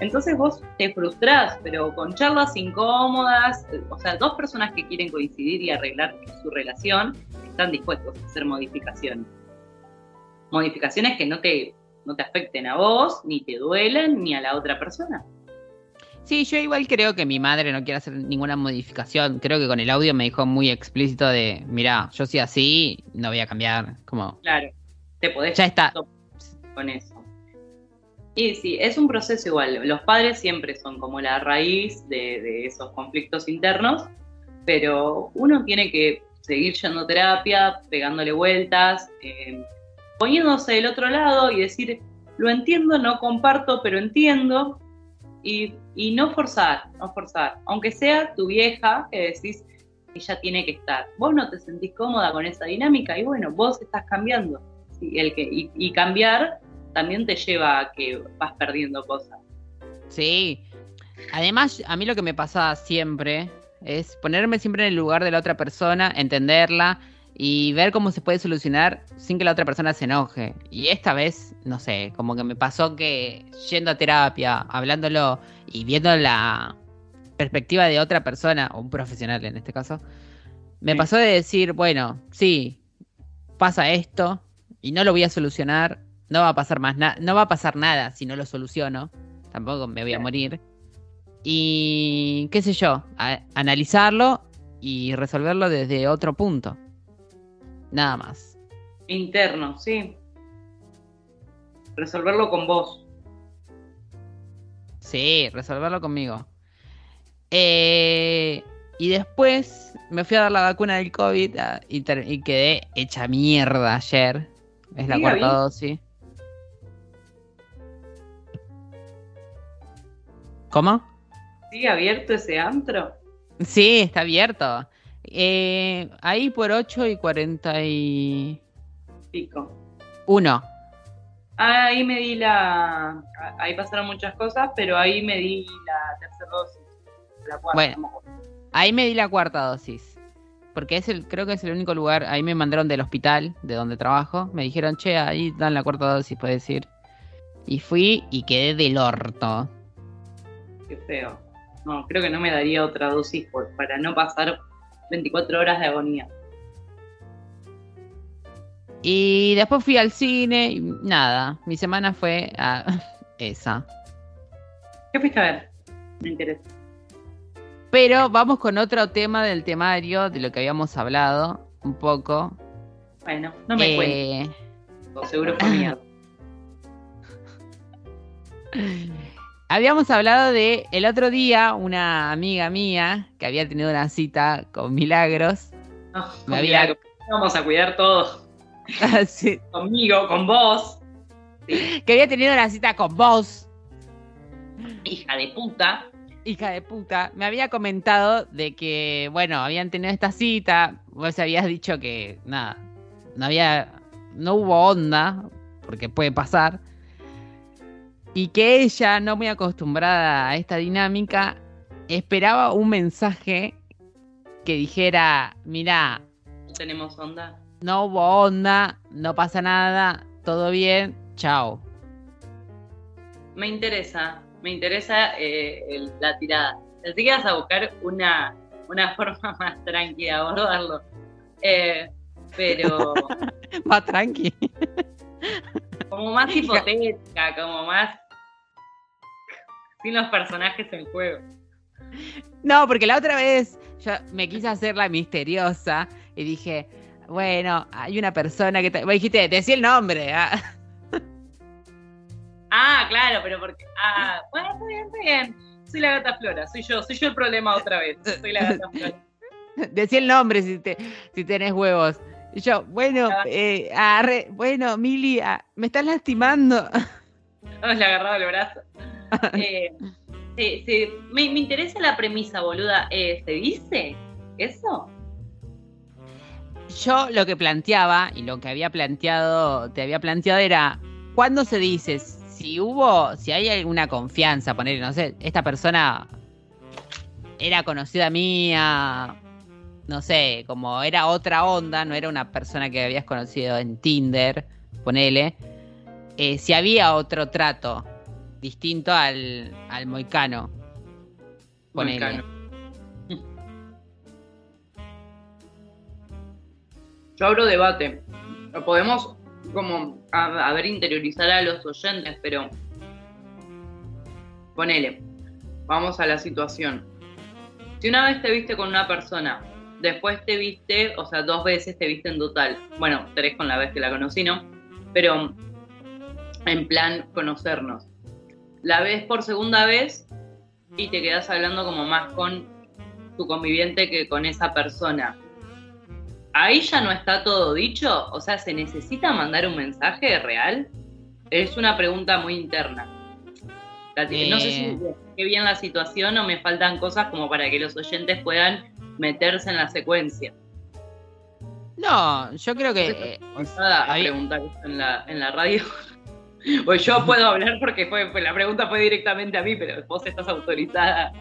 Entonces vos te frustrás, pero con charlas incómodas, o sea, dos personas que quieren coincidir y arreglar su relación están dispuestos a hacer modificaciones. Modificaciones que no te, no te afecten a vos, ni te duelen, ni a la otra persona. Sí, yo igual creo que mi madre no quiere hacer ninguna modificación. Creo que con el audio me dijo muy explícito de, mira, yo soy así, no voy a cambiar. Como, Claro, te podés ya está. con eso. Y sí, es un proceso igual. Los padres siempre son como la raíz de, de esos conflictos internos, pero uno tiene que seguir yendo a terapia, pegándole vueltas, eh, poniéndose del otro lado y decir, lo entiendo, no comparto, pero entiendo. Y, y no forzar, no forzar. Aunque sea tu vieja que decís, ella tiene que estar. Vos no te sentís cómoda con esa dinámica y bueno, vos estás cambiando. El que, y, y cambiar también te lleva a que vas perdiendo cosas. Sí. Además, a mí lo que me pasa siempre es ponerme siempre en el lugar de la otra persona, entenderla y ver cómo se puede solucionar sin que la otra persona se enoje. Y esta vez, no sé, como que me pasó que yendo a terapia, hablándolo y viendo la perspectiva de otra persona, o un profesional en este caso, me Sí. pasó de decir, bueno, sí, pasa esto y no lo voy a solucionar, no va a pasar más nada, no va a pasar nada si no lo soluciono, tampoco me voy a morir. Y qué sé yo, a- analizarlo y resolverlo desde otro punto. Nada más. Interno, sí. Resolverlo con vos. Sí, resolverlo conmigo. Eh, y después me fui a dar la vacuna del COVID ah, y, y quedé hecha mierda ayer. Es la cuarta dosis. ¿Cómo? ¿Sigue abierto ese antro? Sí, está abierto. Eh, ahí por 8 y 41. Pico. Ahí me di la. Ahí pasaron muchas cosas, pero ahí me di la tercera dosis. La cuarta, Bueno. Ahí me di la cuarta dosis. Porque es el, creo que es el único lugar. Ahí me mandaron del hospital, de donde trabajo. Me dijeron, che, ahí dan la cuarta dosis, puedes ir. Y fui y quedé del orto. Qué feo. No, creo que no me daría otra dosis por- para no pasar 24 horas de agonía. Y después fui al cine y nada. Mi semana fue ah, esa. ¿Qué fuiste a ver? Me interesa. Pero vamos con otro tema del temario, de lo que habíamos hablado un poco. Bueno, no me Eh, cuento. Seguro fue mierda. Habíamos hablado de el otro día una amiga mía que había tenido una cita con Milagros. No, Me había- milagro. Vamos a cuidar todos. Sí, Conmigo, con vos, que había tenido una cita con vos, hija de puta. hija de puta. Me había comentado de que, bueno, habían tenido esta cita. Vos habías dicho que, nada, no había, no hubo onda, porque puede pasar. Y que ella, no muy acostumbrada a esta dinámica, esperaba un mensaje que dijera, mira, No tenemos onda. no hubo onda, no pasa nada, todo bien, chao. Me interesa, me interesa eh, el- la tirada. Pensé que ibas a buscar una, una forma más tranquila de abordarlo. Eh, pero Más tranqui. como más hipotética, como más sin los personajes en juego. No, porque la otra vez yo me quise hacer la misteriosa y dije, bueno, hay una persona que... te- Vos dijiste, decí el nombre. ah. Ah, claro, pero porque. Ah, bueno, está bien, está bien. Soy la gata Flora, soy yo, soy yo el problema otra vez. Soy la gata Flora. Decí el nombre si, te, si tenés huevos. Y yo, bueno, Ah. eh, arre- bueno, Mili, ah, me estás lastimando. No, le agarraba el brazo. Eh, me interesa la premisa, boluda. Eh, ¿Se dice eso? Yo lo que planteaba, y lo que había planteado, te había planteado era, ¿cuándo se dice? Si hubo, si hay alguna confianza, poner, no sé, esta persona era conocida mía, no sé, como era otra onda, no era una persona que habías conocido en Tinder, ponele, eh, si había otro trato distinto al, al moicano, ponele. Moicano. Yo abro debate. Lo podemos como a, a ver interiorizar a los oyentes, pero ponele, vamos a la situación. Si una vez te viste con una persona, después te viste, o sea, dos veces te viste en total, bueno, tres con la vez que la conocí, ¿no? Pero en plan conocernos. La ves por segunda vez y te quedas hablando como más con tu conviviente que con esa persona. Ahí ya no está todo dicho, o sea, ¿se necesita mandar un mensaje real? Es una pregunta muy interna. No sé si Eh. qué bien la situación o me faltan cosas como para que los oyentes puedan meterse en la secuencia. No, yo creo que... eh, a preguntar esto en la, en la radio. Pues yo puedo hablar porque fue, fue- la pregunta fue directamente a mí, pero vos estás autorizada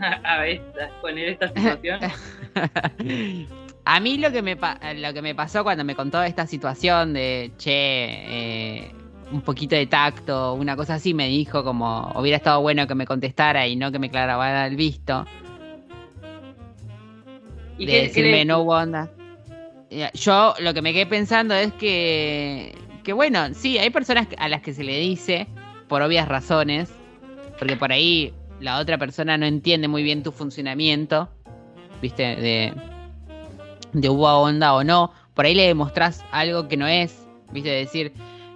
a, a esta- poner esta situación. A mí lo que me lo que me pasó cuando me contó esta situación de che, eh, un poquito de tacto, una cosa así, me dijo como hubiera estado bueno que me contestara y no que me clavara el visto, ¿Y de decirme no hubo onda. Yo lo que me quedé pensando es que, que bueno, sí, hay personas a las que se le dice por obvias razones, porque por ahí la otra persona no entiende muy bien tu funcionamiento, viste, de, de hubo onda o no, por ahí le demostrás algo que no es, viste, decir,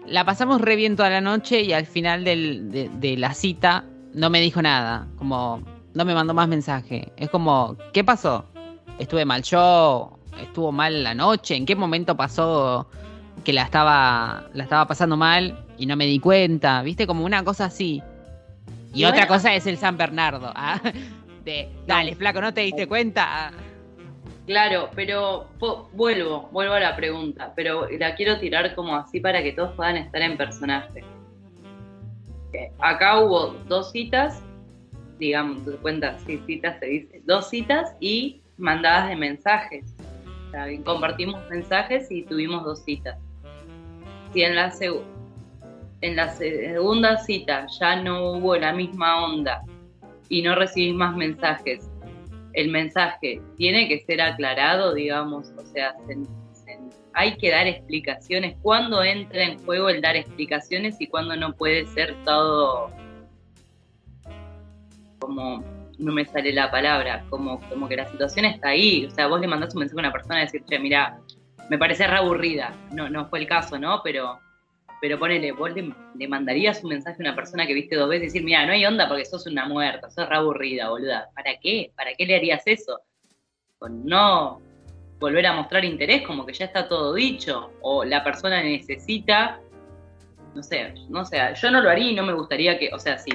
la pasamos re bien toda la noche y al final del- de, de la cita no me dijo nada, como no me mandó más mensaje, es como, ¿qué pasó? ¿Estuve mal yo? ¿Estuvo mal la noche? ¿En qué momento pasó que la estaba, la estaba pasando mal y no me di cuenta? ¿Viste? Como una cosa así. Y, Y otra bueno- cosa es el San Bernardo. ah, De, dale, flaco, ¿no te diste cuenta? Ah, Claro, pero po- vuelvo, vuelvo a la pregunta, pero la quiero tirar como así para que todos puedan estar en personaje. Eh, Acá hubo dos citas, digamos, de cuenta, sí, citas se dice, dos citas y mandadas de mensajes. O sea, compartimos mensajes y tuvimos dos citas. Si en la, en segunda cita ya no hubo la misma onda y no recibís más mensajes, el mensaje tiene que ser aclarado, digamos, o sea, se- se- hay que dar explicaciones. ¿Cuándo entra en juego el dar explicaciones y cuándo no puede ser todo como, no me sale la palabra, como, como que la situación está ahí? O sea, vos le mandás un mensaje a una persona y decir, che, mira, me parece re aburrida. No, no fue el caso, ¿no? Pero, pero ponele, vos le, le mandarías un mensaje a una persona que viste dos veces y decir, mira, no hay onda porque sos una muerta, sos re aburrida, boluda. ¿Para qué? ¿Para qué le harías eso? Con no volver a mostrar interés, como que ya está todo dicho, o la persona necesita, no sé, no sé, yo no lo haría y no me gustaría que, o sea, si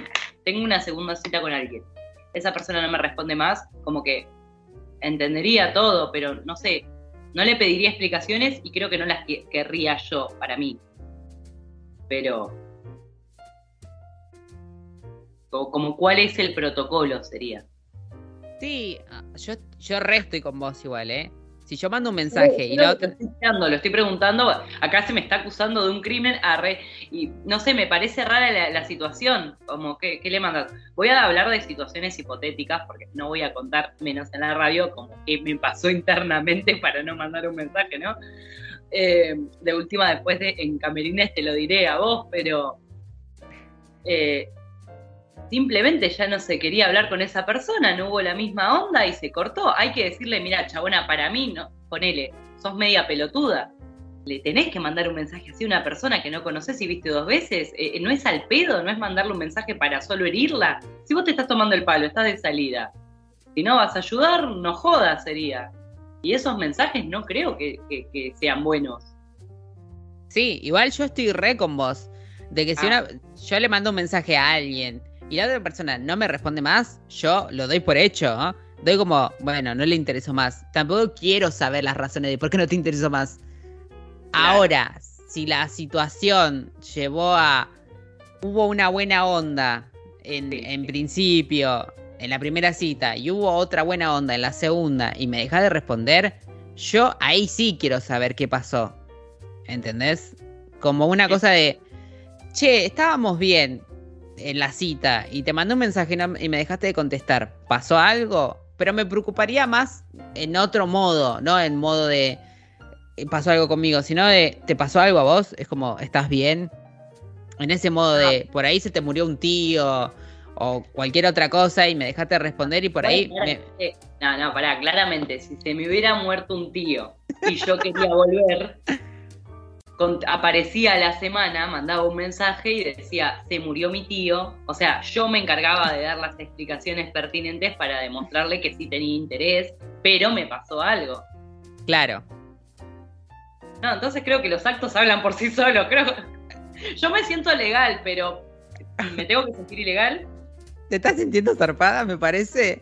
tengo una segunda cita con alguien, esa persona no me responde más, como que entendería todo, pero no sé, no le pediría explicaciones y creo que no las que- querría yo para mí. Pero como, como cuál es el protocolo sería. Sí, ah, yo, yo re estoy con vos igual, ¿eh? Si yo mando un mensaje y Lo la estoy otra... preguntando, lo estoy preguntando. Acá se me está acusando de un crimen. arre, y no sé, me parece rara la, la situación. Como, ¿qué, qué le mandas? Voy a hablar de situaciones hipotéticas porque no voy a contar menos en la radio como que me pasó internamente para no mandar un mensaje, ¿no? Eh, de última, después de en Camerines te lo diré a vos, pero eh, simplemente ya no se quería hablar con esa persona, no hubo la misma onda y se cortó. Hay que decirle, mira, chabona, para mí, no, ponele, sos media pelotuda. Le tenés que mandar un mensaje así a una persona que no conoces y viste dos veces. Eh, no es al pedo, no es mandarle un mensaje para solo herirla. Si vos te estás tomando el palo, estás de salida. Si no vas a ayudar, no jodas sería. Y esos mensajes no creo que, que- que sean buenos. Sí, igual yo estoy re con vos. De que si Ah. una, yo le mando un mensaje a alguien y la otra persona no me responde más, yo lo doy por hecho. ¿no? Doy como, bueno, no le interesó más. Tampoco quiero saber las razones de por qué no te interesó más. Claro. Ahora, si la situación llevó a. Hubo una buena onda en, Sí, en principio, en la primera cita, y hubo otra buena onda en la segunda, y me dejas de responder, yo ahí sí quiero saber qué pasó. ¿Entendés? Como una cosa de. Che, estábamos bien en la cita y te mandé un mensaje y me dejaste de contestar. ¿Pasó algo? Pero me preocuparía más en otro modo, no en modo de eh, pasó algo conmigo, sino de ¿te pasó algo a vos? Es como, ¿estás bien? En ese modo de por ahí se te murió un tío o cualquier otra cosa y me dejaste de responder y por ahí me- eh, No, no, pará, claramente, si se me hubiera muerto un tío y yo quería volver, con- aparecía la semana, mandaba un mensaje y decía, se murió mi tío. O sea, yo me encargaba de dar las explicaciones pertinentes para demostrarle que sí tenía interés, pero me pasó algo. claro. No, entonces creo que los actos hablan por sí solos. Creo yo me siento legal, pero ¿me tengo que sentir ilegal? ¿Te estás sintiendo zarpada, me parece?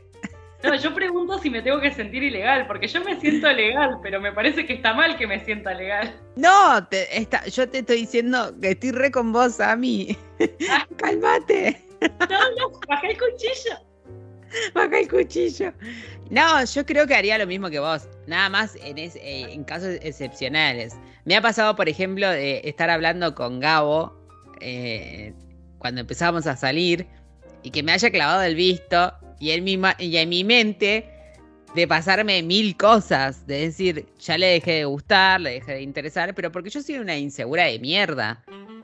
No, yo pregunto si me tengo que sentir ilegal, porque yo me siento legal, pero me parece que está mal que me sienta legal. No, te- está- yo te estoy diciendo que estoy re con vos, Ami. Cálmate. No, no, bajé el cuchillo. Baja el cuchillo. No, yo creo que haría lo mismo que vos. Nada más en, es- eh, en casos excepcionales. Me ha pasado, por ejemplo, de estar hablando con Gabo eh, cuando empezábamos a salir y que me haya clavado el visto y en mi, y en mi mente de pasarme mil cosas. De decir, ya le dejé de gustar, le dejé de interesar, pero porque yo soy una insegura de mierda.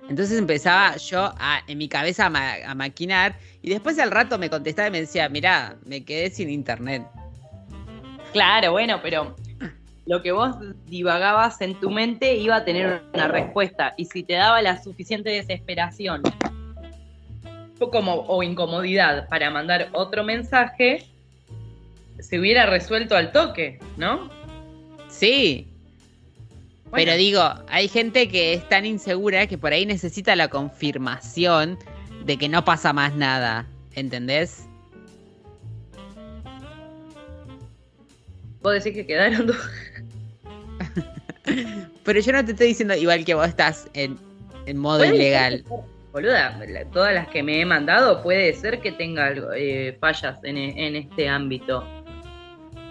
Entonces empezaba yo en mi cabeza a, a maquinar y después al rato me contestaba y me decía, mirá, me quedé sin internet. Claro, bueno, pero lo que vos divagabas en tu mente iba a tener una respuesta. Y si te daba la suficiente desesperación como, o incomodidad para mandar otro mensaje, se hubiera resuelto al toque, ¿no? Sí, Bueno, pero digo, hay gente que es tan insegura que por ahí necesita la confirmación de que no pasa más nada, ¿entendés? vos decís que quedaron dos. Pero yo no te estoy diciendo igual que vos estás en, en modo ilegal. ser Boluda, todas las que me he mandado puede ser que tenga eh, fallas en, e- en este ámbito.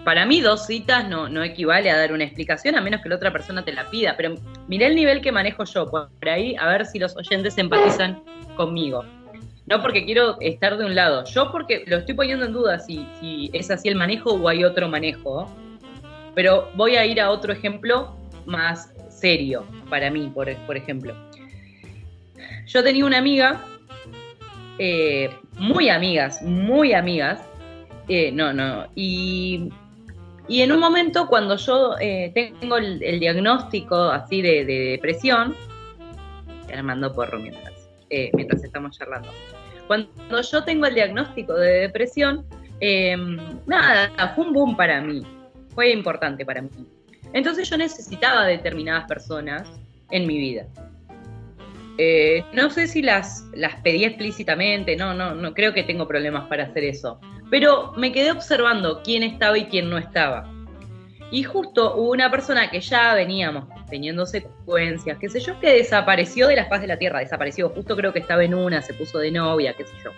Para mí dos citas no, no equivale a dar una explicación a menos que la otra persona te la pida. Pero mirá el nivel que manejo yo por ahí, a ver si los oyentes empatizan conmigo. No porque quiero estar de un lado, yo porque lo estoy poniendo en duda si, si es así el manejo o hay otro manejo. Pero voy a ir a otro ejemplo más serio para mí, por, por ejemplo. Yo tenía una amiga, eh, muy amigas, muy amigas, eh, no, no, y, y en un momento cuando yo eh, tengo el, diagnóstico así de, de depresión, porro mientras, mientras estamos charlando. Cuando yo tengo el diagnóstico de depresión, eh, nada, fue un boom para mí, fue importante para mí. Entonces yo necesitaba determinadas personas en mi vida. Eh, no sé si las, las pedí explícitamente, no, no, no creo que tengo problemas para hacer eso. Pero me quedé observando quién estaba y quién no estaba. Y justo hubo una persona que ya veníamos teniendo secuencias, qué sé yo, que desapareció de la faz de la Tierra, desapareció. Justo creo que estaba en una, se puso de novia, qué sé yo.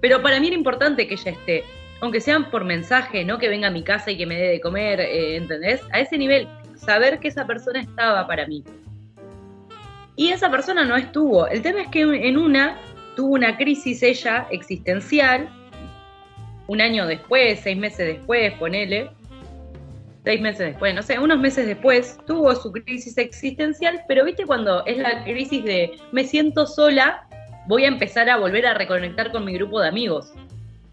Pero para mí era importante que ella esté. aunque sean por mensaje, no que venga a mi casa y que me dé de comer, eh, ¿entendés? A ese nivel, saber que esa persona estaba para mí. Y esa persona no estuvo. El tema es que en una tuvo una crisis ella existencial, un año después, seis meses después, ponele, seis meses después, no sé, unos meses después, tuvo su crisis existencial, pero viste cuando es la crisis de me siento sola, voy a empezar a volver a reconectar con mi grupo de amigos.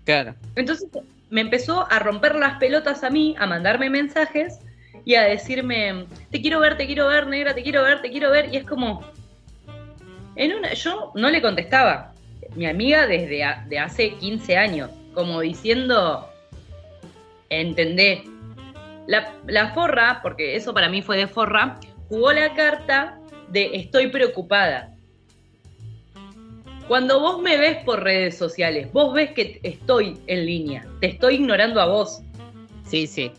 Claro. Entonces me empezó a romper las pelotas a mí, a mandarme mensajes y a decirme, te quiero ver, te quiero ver, negra, te quiero ver, te quiero ver, y es como, en una, yo no le contestaba, mi amiga desde de hace 15 años, como diciendo, entendé. La forra, porque eso para mí fue de forra, jugó la carta de estoy preocupada. Cuando vos me ves por redes sociales, vos ves que estoy en línea, te estoy ignorando a vos. Sí, sí.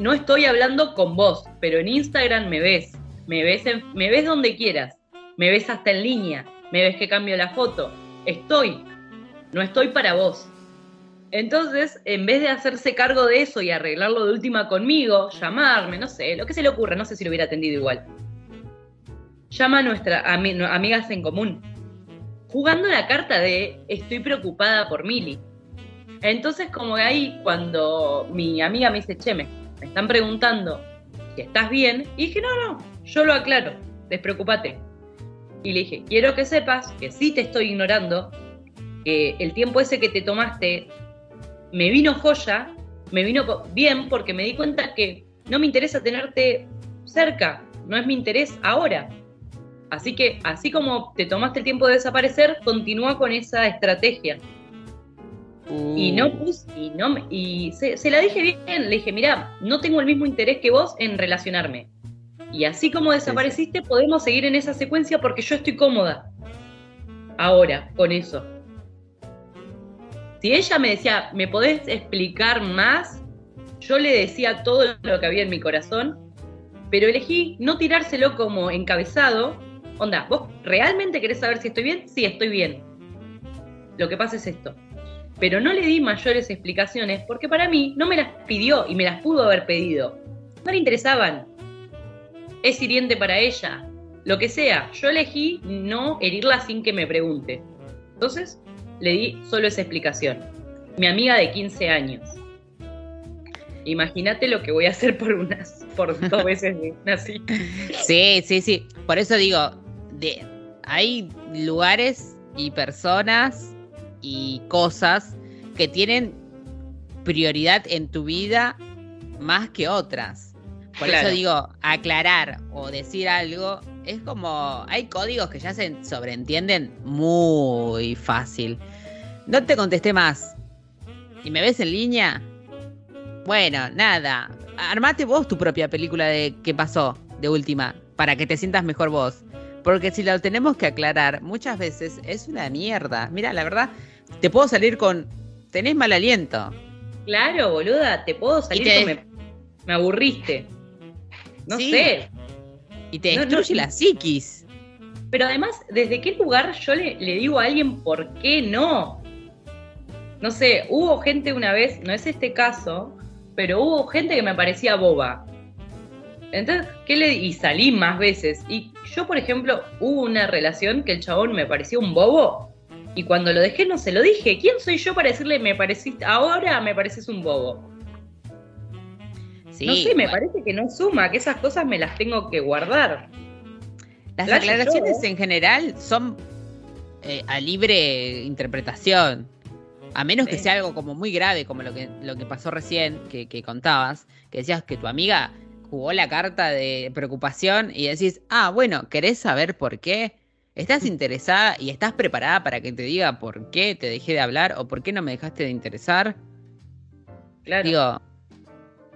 No estoy hablando con vos, pero en Instagram me ves. Me ves, me ves donde quieras. Me ves hasta en línea. Me ves que cambio la foto. Estoy. No estoy para vos. Entonces, en vez de hacerse cargo de eso y arreglarlo de última conmigo, llamarme, no sé, lo que se le ocurra, no sé si lo hubiera atendido igual. Llama a nuestras amigas en común. Jugando la carta de estoy preocupada por Mili. Entonces, como ahí, cuando mi amiga me dice, che, me, me están preguntando si estás bien, y dije, no, no, yo lo aclaro, despreocupate. Y le dije, quiero que sepas que sí te estoy ignorando, que el tiempo ese que te tomaste me vino joya, me vino bien porque me di cuenta que no me interesa tenerte cerca, no es mi interés ahora. Así que, así como te tomaste el tiempo de desaparecer, continúa con esa estrategia. Y no pus- y no y se, se la dije bien, le dije, mira, no tengo el mismo interés que vos en relacionarme. Y así como desapareciste, podemos seguir en esa secuencia porque yo estoy cómoda. Ahora, con eso. Si ella me decía, ¿me podés explicar más? Yo le decía todo lo que había en mi corazón, pero elegí no tirárselo como encabezado. Onda, ¿vos realmente querés saber si estoy bien? Sí, estoy bien. Lo que pasa es esto. Pero no le di mayores explicaciones porque para mí no me las pidió y me las pudo haber pedido. No le interesaban. Es hiriente para ella. Lo que sea. Yo elegí no herirla sin que me pregunte. Entonces, le di solo esa explicación. Mi amiga de 15 años. Imagínate lo que voy a hacer por unas, por dos veces así. Sí, sí, sí. Por eso digo, de, hay lugares y personas y cosas que tienen prioridad en tu vida más que otras. Por Claro. eso digo, aclarar o decir algo es como, hay códigos que ya se sobreentienden muy fácil. No te contesté más. ¿Y me ves en línea? Bueno, nada. Armate vos tu propia película de qué pasó, de última, para que te sientas mejor vos. Porque si lo tenemos que aclarar, muchas veces es una mierda. Mira, la verdad, te puedo salir con. Tenés mal aliento. Claro, boluda, te puedo salir te- con me, me aburriste. No Sí. sé. Y te No, no, destruye y- la psiquis. Pero además, ¿desde qué lugar yo le, le digo a alguien por qué no? No sé, hubo gente una vez, no es este caso, pero hubo gente que me parecía boba. Entonces, ¿qué le Y salí más veces. Y yo, por ejemplo, hubo una relación que el chabón me parecía un bobo. Y cuando lo dejé no se lo dije. ¿Quién soy yo para decirle me pareciste, ahora me pareces un bobo? Sí, no sé, me parece que no suma, que esas cosas me las tengo que guardar. Las yo, aclaraciones ¿eh? en general son eh, a libre interpretación. A menos que sea algo como muy grave, como lo que, lo que pasó recién, que, que contabas, que decías que tu amiga jugó la carta de preocupación y decís, ah, bueno, ¿querés saber por qué? ¿Estás interesada y estás preparada para que te diga por qué te dejé de hablar o por qué no me dejaste de interesar? Claro. Digo,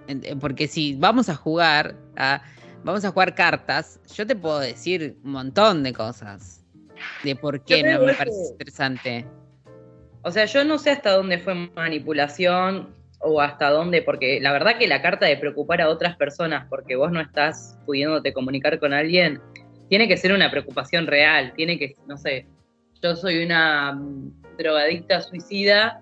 en- porque si vamos a jugar, a- vamos a jugar cartas, yo te puedo decir un montón de cosas de por qué no me parece interesante. O sea, yo no sé hasta dónde fue manipulación o hasta dónde, porque la verdad que la carta de preocupar a otras personas porque vos no estás pudiéndote comunicar con alguien, tiene que ser una preocupación real, tiene que, no sé, yo soy una mm, drogadicta suicida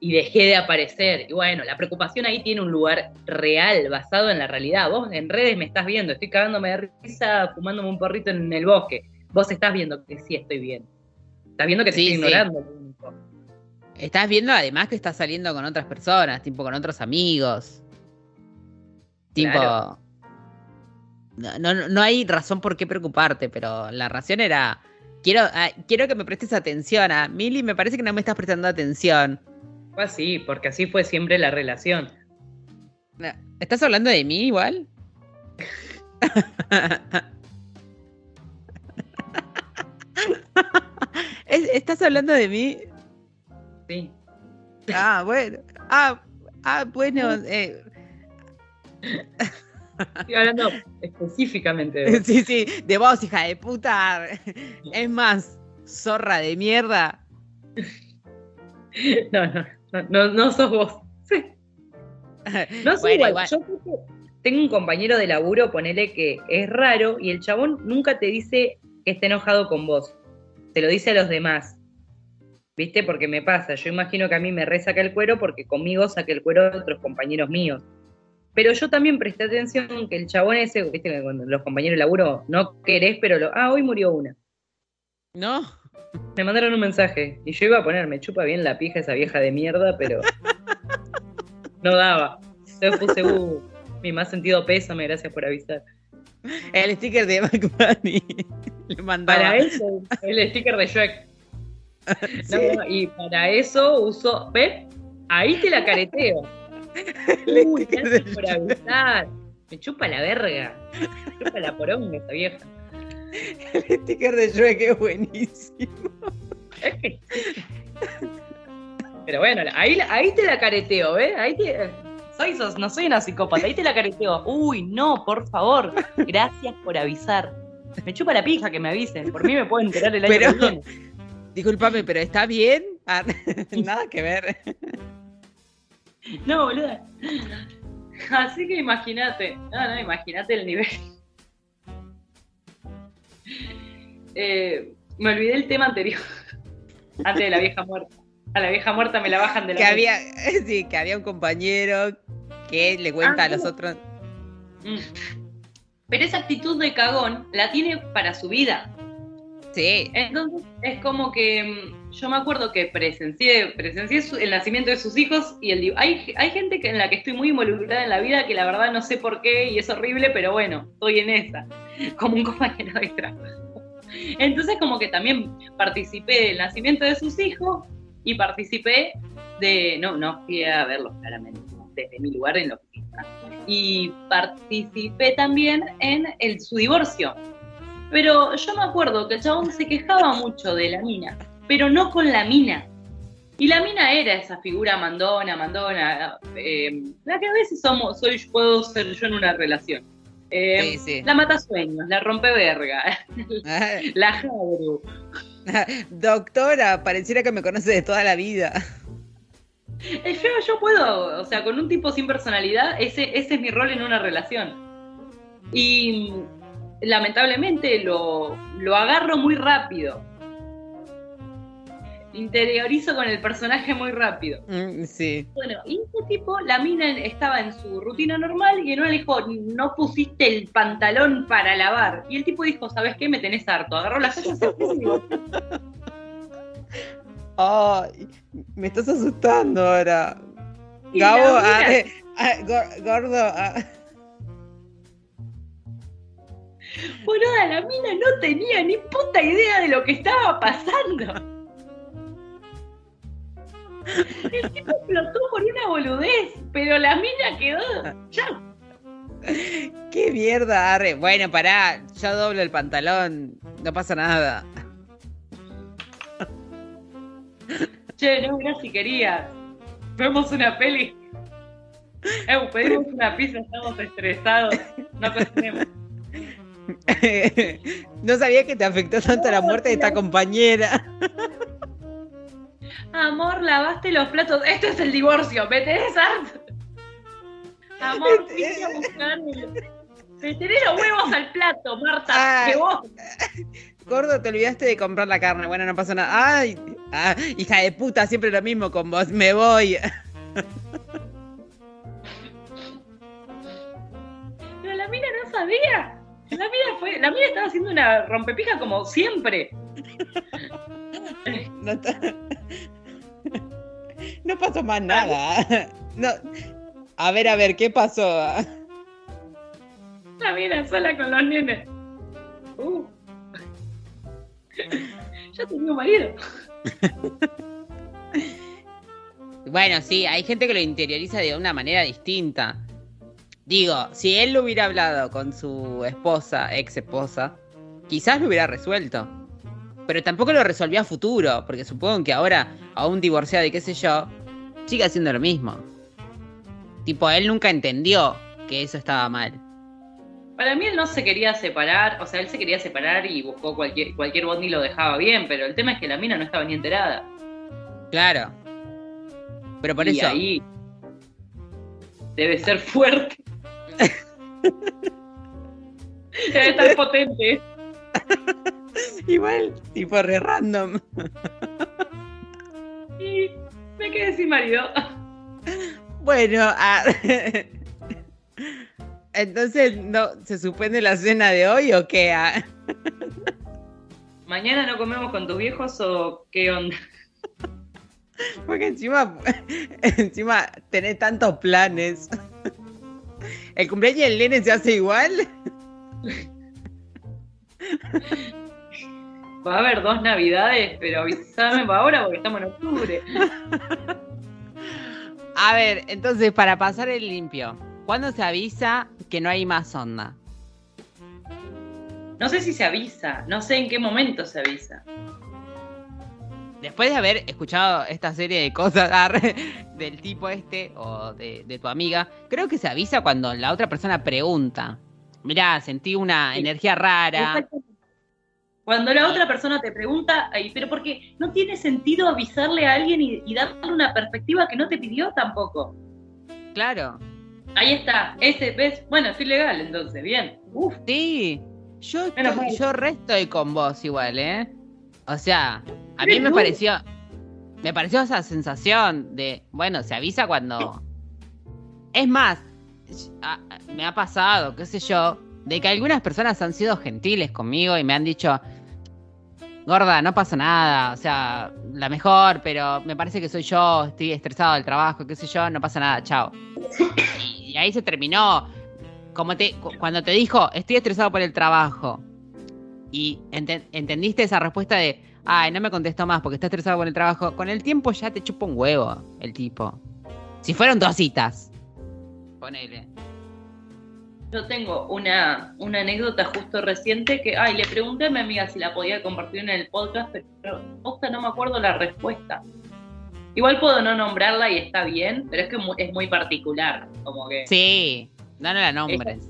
y dejé de aparecer. Y bueno, la preocupación ahí tiene un lugar real, basado en la realidad. Vos en redes me estás viendo, estoy cagándome de risa, fumándome un porrito en el bosque. Vos estás viendo que sí estoy bien. Estás viendo que te Sí, estoy ignorando. Estás viendo además que estás saliendo con otras personas, tipo con otros amigos. Tipo. Claro. No, no, no hay razón por qué preocuparte, pero la razón era. Quiero, ah, quiero que me prestes atención. A Mili, me parece que no me estás prestando atención. Fue así, porque así fue siempre la relación. No, ¿Estás hablando de mí igual? Es- ¿Estás hablando de mí? Sí. Ah, bueno. Ah, ah bueno. eh, Estoy hablando específicamente de vos. sí, sí, de vos, hija de puta. Es más, zorra de mierda. No, no, no, no, no sos vos. Sí. No Bueno, igual, igual. yo tengo un compañero de laburo, ponele que es raro, y el chabón nunca te dice que esté enojado con vos. Te lo dice a los demás. ¿Viste? Porque me pasa. Yo imagino que a mí me resaca el cuero porque conmigo saqué el cuero de otros compañeros míos. Pero yo también presté atención que el chabón ese, viste que cuando los compañeros de laburo no querés, pero lo. Ah, hoy murió una. ¿No? Me mandaron un mensaje y yo iba a poner, me chupa bien la pija esa vieja de mierda, pero no daba. Entonces puse, uh, mi más sentido pésame, gracias por avisar. El sticker de Mac Bunny. Le mandaba. Para eso, el sticker de Shrek. Sí. No, y para eso uso, ¿ves? Ahí te la careteo. Uy, gracias por avisar. Me chupa la verga. Me chupa la poronga esa vieja. El sticker de Shrek es buenísimo. Pero bueno, ahí, ahí te la careteo, ¿ves? Ahí te... Soy, sos, no soy una psicópata, ahí te la careteo. Uy, no, por favor, gracias por avisar. Me chupa la pija que me avisen, por mí me puedo enterar el año Pero- que viene. Disculpame, pero ¿está bien? Ah, nada que ver. No, boluda. Así que imagínate, no, no, imagínate el nivel. Eh, me olvidé el tema anterior, antes de la vieja muerta. A la vieja muerta me la bajan de la Que había, sí, que había un compañero que le cuenta Ah, a los no. otros. Mm. Pero esa actitud de cagón la tiene para su vida. Entonces es como que mm, yo me acuerdo que presencié, presencié el nacimiento de sus hijos y el hay, hay gente que, en la que estoy muy involucrada en la vida que la verdad no sé por qué y es horrible, pero bueno, estoy en esa, como un compañero de trabajo. Entonces como que también participé del nacimiento de sus hijos y participé de, no, no fui a verlos claramente, desde mi lugar en la oficina. Y participé también en el, su divorcio. Pero yo me acuerdo que el chabón se quejaba mucho de la mina, pero no con la mina. Y la mina era esa figura mandona, mandona, eh, la que a veces somos, soy, puedo ser yo en una relación. Eh, sí, sí. La mata sueños, la rompe verga, la jabru. Doctora, pareciera que me conoce de toda la vida. Eh, Yo, yo puedo, o sea, con un tipo sin personalidad, ese, ese es mi rol en una relación. Y lamentablemente lo, lo agarro muy rápido. Interiorizo con el personaje muy rápido. Mm, Sí. Bueno, y este tipo, la mina estaba en su rutina normal y en una le dijo, no pusiste el pantalón para lavar. Y el tipo dijo, ¿sabes qué? Me tenés harto. Agarró las cosas y se fue. Ay, me estás asustando ahora. Gabo, la mina- ah, eh, ah, gor- gordo. ah. Boluda, la mina no tenía ni puta idea de lo que estaba pasando. El tipo explotó por una boludez, pero la mina quedó. Ya. Qué mierda, arre. Bueno, pará, yo doblo el pantalón. No pasa nada. Che, no, mira si querías. Vemos una peli. Eh, pedimos una pizza, estamos estresados. No cocinemos. no sabía que te afectó tanto la muerte de esta compañera. Amor, lavaste los platos. Esto es el divorcio, ¿me tenés harto? Amor, fuiste a buscar. Me tenés los huevos al plato, Marta. Ay. Que vos. gordo, te olvidaste de comprar la carne. Bueno, no pasa nada. Ay, ah, hija de puta, siempre lo mismo con vos. Me voy. Pero la mina no sabía. La mina, fue, la mina estaba haciendo una rompepija como siempre. No, no pasó más nada. No. A ver, a ver, ¿qué pasó? La mina sola con los nenes. Uh. Ya tenía un marido. Bueno, sí, hay gente que lo interioriza de una manera distinta. Digo, si él lo hubiera hablado con su esposa, ex esposa, quizás lo hubiera resuelto. Pero tampoco lo resolvió a futuro, porque supongo que ahora, aún divorciado y qué sé yo, sigue haciendo lo mismo. Tipo, él nunca entendió que eso estaba mal. Para mí él no se quería separar, o sea, él se quería separar y buscó cualquier, cualquier bondi y lo dejaba bien, pero el tema es que la mina no estaba ni enterada. Claro. Pero por y eso. ahí debe ser fuerte. debe estar potente. Igual, tipo re random. Y me quedé sin marido. Bueno, ah, entonces, ¿no se suspende la cena de hoy o qué? Ah, ¿Mañana no comemos con tus viejos o qué onda? Porque encima, encima tenés tantos planes. ¿El cumpleaños del nene se hace igual? Va a haber dos navidades, pero avísame para ahora porque estamos en octubre. A ver, entonces, para pasar el limpio, ¿cuándo se avisa que no hay más onda? No sé si se avisa, no sé en qué momento se avisa. Después de haber escuchado esta serie de cosas del tipo este o de, de tu amiga, creo que se avisa cuando la otra persona pregunta. Mirá, sentí una Sí. energía rara. Cuando la otra persona te pregunta, ay, pero porque no tiene sentido avisarle a alguien y, y darle una perspectiva que no te pidió tampoco. Claro. Ahí está, ese, ¿ves? Bueno, estoy legal entonces, bien. Uf, Sí, yo, estoy- yo re estoy con vos igual, ¿eh? O sea, a mí me pareció, me pareció esa sensación de, bueno, se avisa cuando... Es más, me ha pasado, qué sé yo, de que algunas personas han sido gentiles conmigo y me han dicho, gorda, no pasa nada, o sea, la mejor, pero me parece que soy yo, estoy estresado del trabajo, qué sé yo, no pasa nada, chao. Y, ahí se terminó. Como te, cu- cuando te dijo, estoy estresado por el trabajo, y ente- entendiste esa respuesta de, ay, no me contestó más porque está estresado por el trabajo, con el tiempo ya te chupa un huevo el tipo. Si fueron dos citas. Ponele. yo tengo una, una anécdota justo reciente que, ay, le pregunté a mi amiga si la podía compartir en el podcast, pero posta no me acuerdo la respuesta. Igual puedo no nombrarla y está bien, pero es que es muy particular, como que... Sí, no, no la nombres.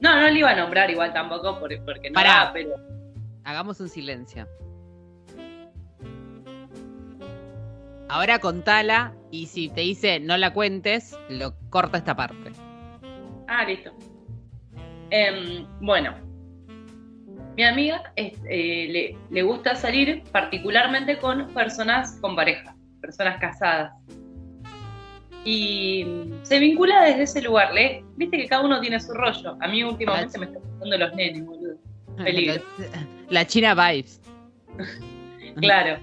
No, no le iba a nombrar igual tampoco por- porque no Pará. pero Hagamos un silencio. Ahora contala y si te dice no la cuentes, lo corta esta parte. Ah, listo. Em, bueno, mi amiga es- eh, le, le gusta salir particularmente con personas con pareja, personas casadas. Y se vincula desde ese lugar. Le, Viste que cada uno tiene su rollo. A mí últimamente se me están pasando los nenes, boludo. Peligro. La, la China Vibes. Claro.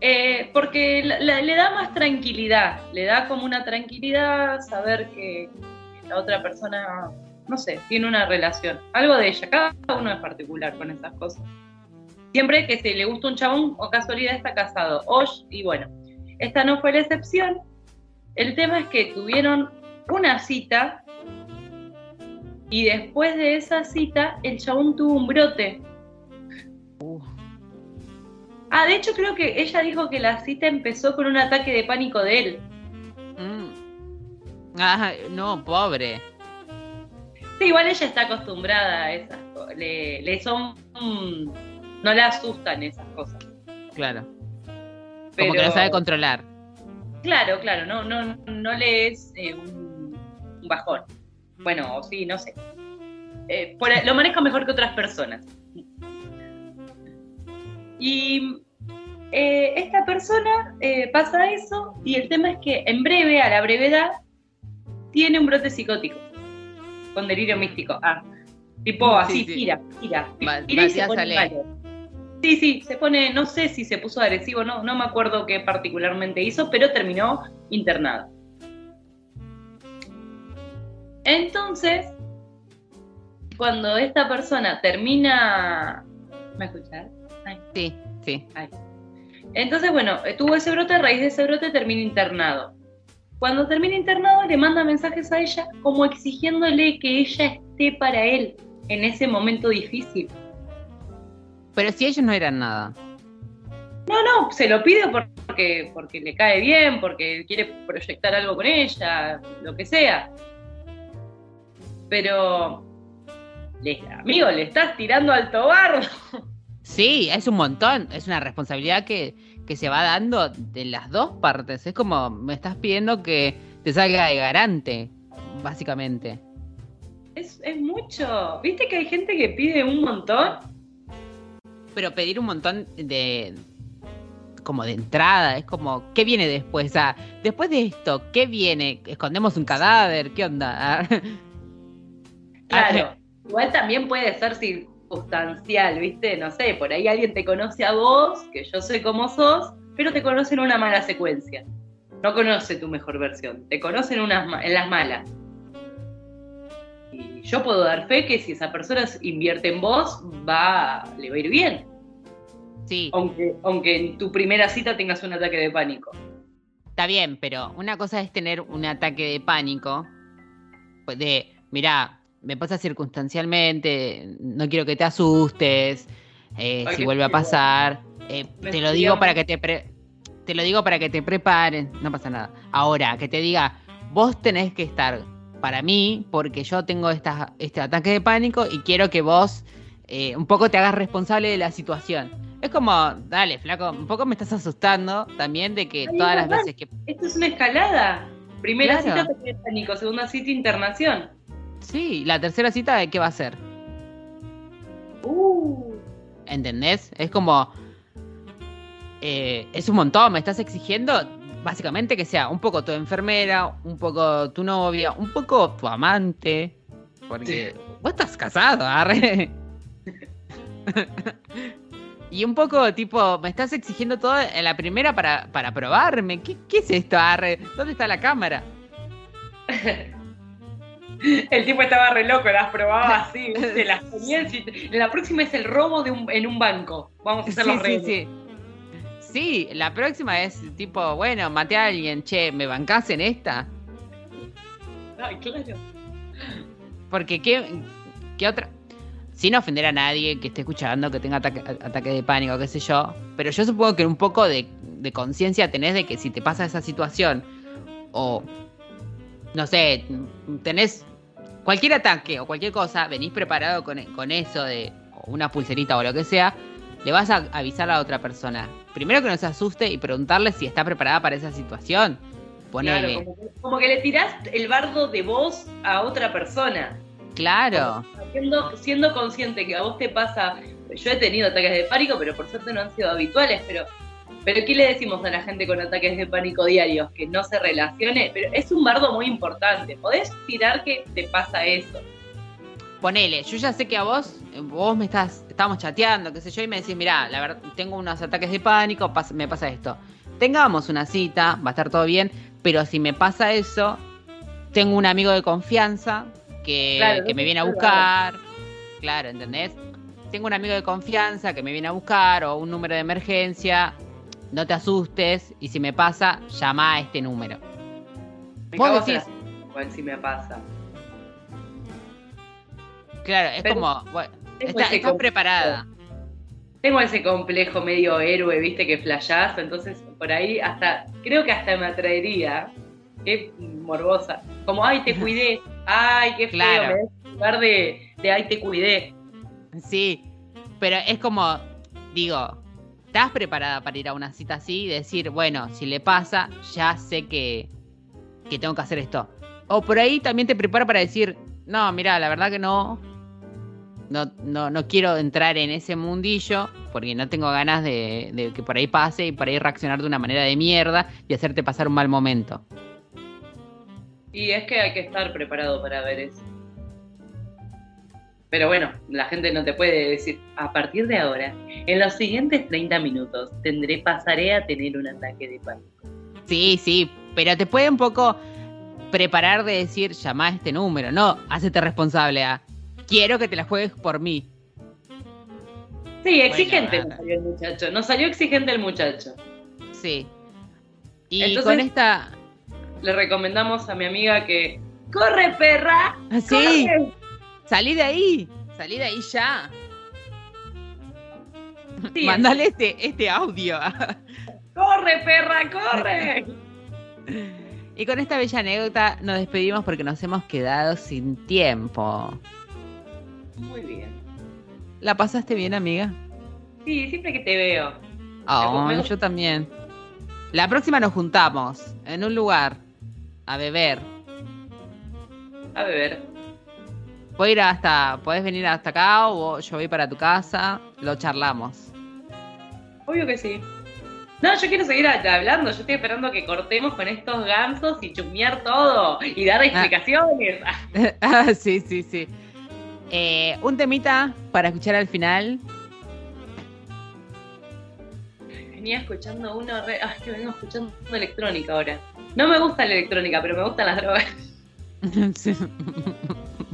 Eh, porque la- la- le da más tranquilidad, le da como una tranquilidad saber que la otra persona, no sé, tiene una relación. Algo de ella, cada uno es particular con esas cosas. Siempre que se le gusta un chabón o casualidad está casado. O, y bueno, esta no fue la excepción. El tema es que tuvieron una cita y después de esa cita el chabón tuvo un brote. Ah, de hecho creo que ella dijo que la cita empezó con un ataque de pánico de él. Mm. Ah, no, pobre. Sí, igual ella está acostumbrada a esas cosas. Le, le son. mm, no le asustan esas cosas. Claro. Pero, Como que lo sabe controlar. Claro, claro, no, no, no le es eh, un, un bajón. Bueno, o sí, no sé. Eh, por lo maneja mejor que otras personas. Y eh, esta persona pasa eso y el tema es que en breve, a la brevedad, tiene un brote psicótico con delirio místico. Ah, tipo Sí, así, sí. tira, Ma- tira y se pone. Sí, sí, se pone, no sé si se puso agresivo, no, no me acuerdo qué particularmente hizo, pero terminó internado. Entonces, cuando esta persona termina... ¿Me escuchas? Sí, sí. Entonces, bueno, tuvo ese brote, a raíz de ese brote termina internado. Cuando termina internado, le manda mensajes a ella como exigiéndole que ella esté para él en ese momento difícil. Pero si ellos no eran nada. No, no, se lo pide porque, porque le cae bien, porque quiere proyectar algo con ella, lo que sea. Pero, amigo, le estás tirando al tobar. Sí, es un montón. Es una responsabilidad que, que se va dando de las dos partes. Es como me estás pidiendo que te salga de garante, básicamente. Es, es mucho. ¿Viste que hay gente que pide un montón? Pero pedir un montón de. como de entrada, es como, ¿qué viene después? Sea, después de esto, ¿qué viene? ¿Escondemos un cadáver? ¿Qué onda? Claro. Igual también puede ser circunstancial, ¿viste? No sé, por ahí alguien te conoce a vos, que yo sé cómo sos, pero te conoce en una mala secuencia. No conoce tu mejor versión, te conoce en, unas, en las malas. Y yo puedo dar fe que si esa persona invierte en vos, va, le va a ir bien. Sí, Aunque, aunque en tu primera cita tengas un ataque de pánico. está bien, pero una cosa es tener un ataque de pánico. pues De, mira, me pasa circunstancialmente, no quiero que te asustes, eh, si vuelve a pasar, eh, te lo digo para que te pre- te lo digo para que te preparen, no pasa nada. Ahora, que te diga, vos tenés que estar para mí porque yo tengo esta- este ataque de pánico y quiero que vos eh, un poco te hagas responsable de la situación. Es como, dale, flaco, un poco me estás asustando también de que Ay, todas las veces que... Esto es una escalada. Primera Claro. cita ataque de pánico, segunda cita internación. Sí, la tercera cita, ¿de qué va a ser? Uh. ¿Entendés? Es como... eh, es un montón, me estás exigiendo básicamente que sea un poco tu enfermera, un poco tu novia, un poco tu amante. Porque vos estás casado, arre. y un poco tipo, me estás exigiendo todo en la primera para, para probarme. ¿Qué, ¿Qué es esto, arre? ¿Dónde está la cámara? El tipo estaba re loco, las probaba así, ¿viste? las en La próxima es el robo de un, en un banco. Vamos a hacer Sí, los sí, rehenes. sí. Sí, la próxima es tipo, bueno, maté a alguien, che, ¿me bancás en esta? Ay, claro. Porque qué, qué otra... Sin ofender a nadie que esté escuchando, que tenga ataque, ataque de pánico, qué sé yo, pero yo supongo que un poco de, de conciencia tenés de que si te pasa esa situación, o no sé, tenés cualquier ataque o cualquier cosa, venís preparado con, con eso de o una pulserita o lo que sea, le vas a avisar a la otra persona. Primero que no se asuste y preguntarle si está preparada para esa situación. Ponele. Claro, como, que, como que le tirás el bardo de vos a otra persona. claro. Siendo, siendo consciente que a vos te pasa. Yo he tenido ataques de pánico, pero por suerte no han sido habituales. Pero, pero ¿qué le decimos a la gente con ataques de pánico diarios? Que no se relacione. Pero es un bardo muy importante. Podés tirar que te pasa eso. Ponele, yo ya sé que a vos, eh, vos me estás, estamos chateando, qué sé yo, y me decís, mirá, la verdad, tengo unos ataques de pánico, pas- me pasa esto. Tengamos una cita, va a estar todo bien, pero si me pasa eso, tengo un amigo de confianza que, Claro, que me viene a buscar. Claro, ¿entendés? Tengo un amigo de confianza que me viene a buscar o un número de emergencia. No te asustes y si me pasa, llama a este número. Me Vos decís- Igual si me pasa. Claro, es Pero- como, bueno, está- estás preparada. Tengo ese complejo medio héroe, viste, que flashás, entonces por ahí hasta, creo que hasta me atraería, qué morbosa, como, ay, te cuidé, ay, qué feo, Claro. me lugar de, de, ay, te cuidé. Sí, pero es como, digo, ¿estás preparada para ir a una cita así y decir, bueno, si le pasa, ya sé que, que tengo que hacer esto? O por ahí también te prepara para decir, no, mira, la verdad que no. No, no, no quiero entrar en ese mundillo porque no tengo ganas de, de que por ahí pase y por ahí reaccionar de una manera de mierda y hacerte pasar un mal momento. Y es que hay que estar preparado para ver eso. Pero bueno, la gente no te puede decir, a partir de ahora, en los siguientes 30 minutos, tendré, pasaré a tener un ataque de pánico. Sí, sí, pero te puede un poco preparar de decir, llama a este número, no, hacete responsable a, quiero que te la juegues por mí. Sí, exigente Bueno, nos salió el muchacho. Nos salió exigente el muchacho. Sí. Y Entonces- con esta... Le recomendamos a mi amiga que. ¡Corre, perra! Sí, ¡Corre! salí de ahí, salí de ahí ya. Sí, Mandale este, este audio. ¡Corre, perra! ¡Corre! y con esta bella anécdota nos despedimos porque nos hemos quedado sin tiempo. Muy bien. ¿La pasaste bien, amiga? Sí, siempre que te veo. Oh, Me- yo también. La próxima nos juntamos en un lugar a beber. A beber. Puedo ir hasta, podés venir hasta acá o yo voy para tu casa, lo charlamos. Obvio que sí. No, yo quiero seguir hablando. Yo estoy esperando que cortemos con estos gansos y chusmear todo y dar explicaciones. Ah, Ah, sí, sí, sí. Eh, un temita para escuchar al final. venía escuchando uno re. Ah, que vengo escuchando electrónica ahora. No me gusta la electrónica, pero me gustan las drogas. Sí.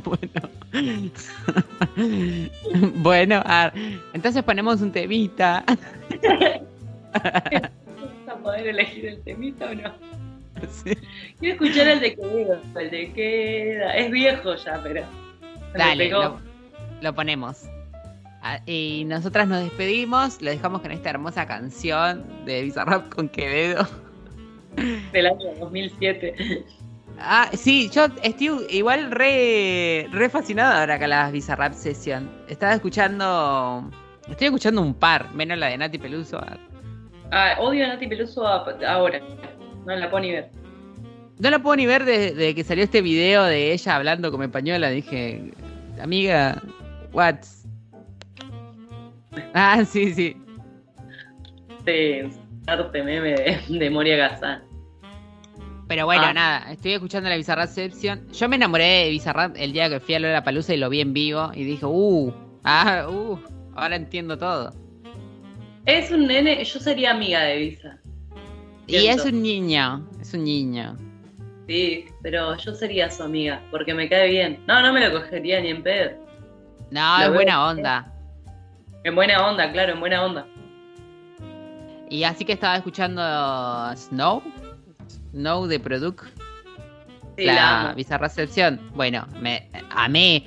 bueno. bueno, a ver, entonces ponemos un temita. ¿Vamos a poder elegir el temita o no? Sí. Quiero escuchar el de Quevedo. El de Queda. Es viejo ya, pero. Dale, lo, lo ponemos. Ah, Y nosotras nos despedimos, lo dejamos con esta hermosa canción de Bizarrap con Quevedo. Del año 2007. Ah, sí, yo estoy igual re, re fascinada ahora con la Bizarrap Session. Estaba escuchando, estoy escuchando un par, menos la de Nati Peluso. Ah, odio a Nati Peluso ahora. No la puedo ni ver. No la puedo ni ver desde que salió este video de ella hablando como española. Dije, amiga, what? Ah, sí, sí. Sí, arte meme de, de Moria Gazán. Pero bueno, Ah. nada, estoy escuchando la Bizarrap Session. Yo me enamoré de Bizarrap el día que fui a Lola Palusa y lo vi en vivo. Y dije, uh, ah, uh, ahora entiendo todo. Es un nene, yo sería amiga de Visa. Y es un niño, es un niño. Sí, pero yo sería su amiga, porque me cae bien. No, no me lo cogería ni en pedo. No, Lo es buena onda. En buena onda, claro, en buena onda. Y así que estaba escuchando Snow, Snow de Product, Sí, la, la Session. Bueno, me amé,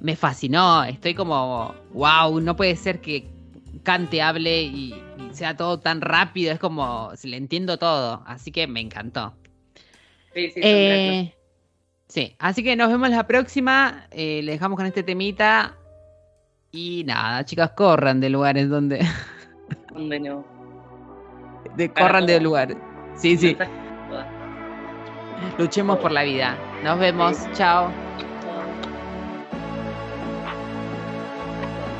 me fascinó. Estoy como, wow, no puede ser que cante, hable y, y sea todo tan rápido. Es como, le entiendo todo. Así que me encantó. Sí, sí. Eh, sí, así que nos vemos la próxima. Eh, le dejamos con este temita. Y nada, chicas, corran de lugares donde. ¿Dónde no? de- corran de lugares. Sí, sí, luchemos por la vida. Nos vemos. Chao.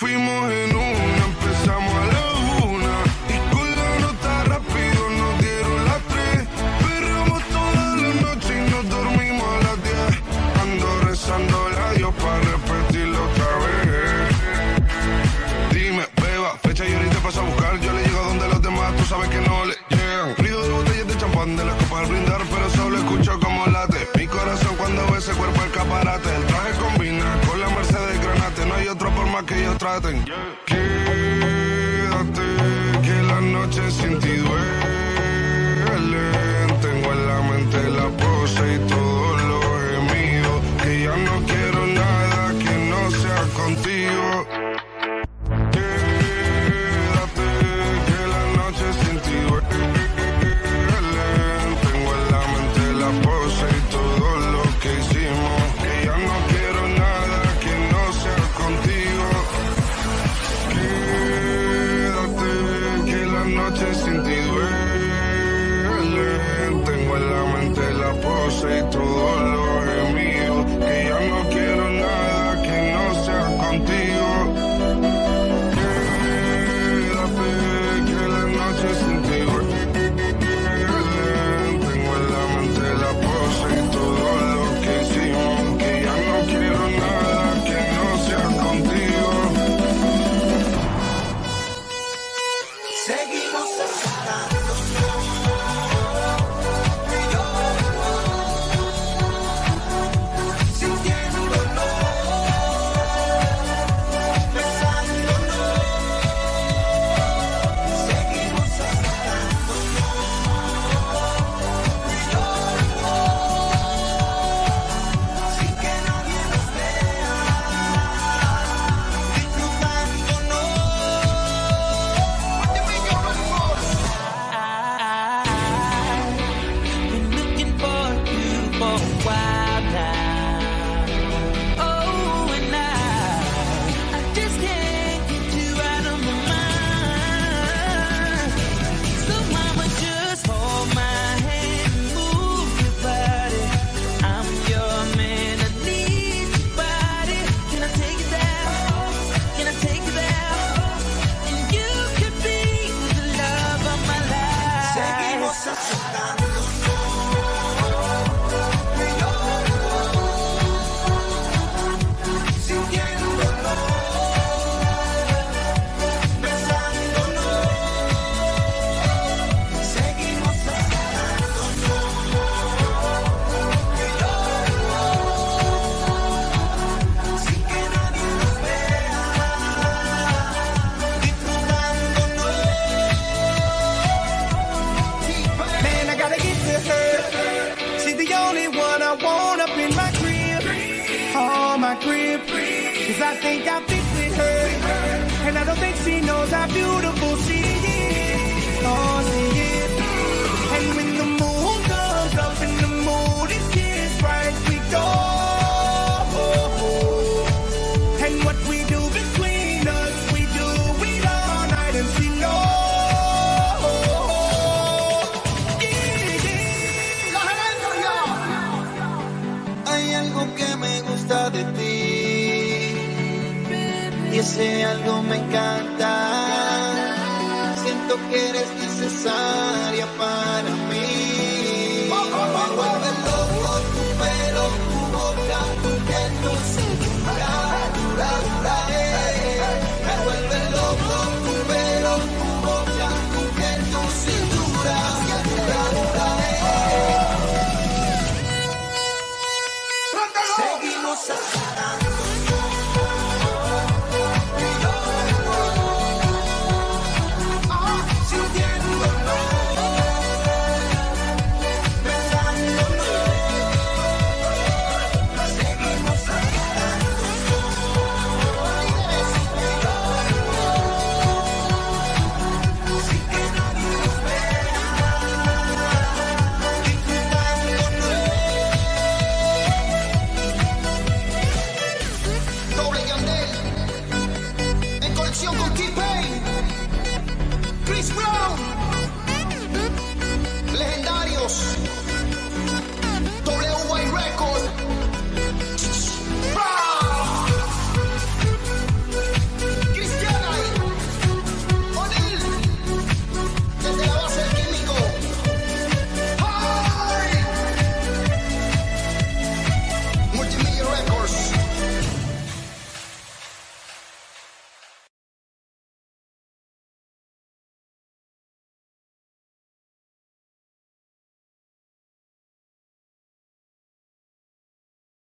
Fuimos en una, empezamos a la una. Y con la nota rápido nos dieron las tres. Perreamos toda la noche y nos dormimos a las diez. Ando rezando a Dios para repetirlo otra vez. Dime, beba, fecha y ahorita paso a buscar. Yo le llego donde los demás, tú sabes que no le llegan. Ruido de botellas de champán de las copas al brindar, pero solo escucho como late. Mi corazón cuando ve ese cuerpo escaparate. El traje con Hay otra forma que ellos traten. Quédate, que la noche sin ti duele. Tengo en la mente la pose y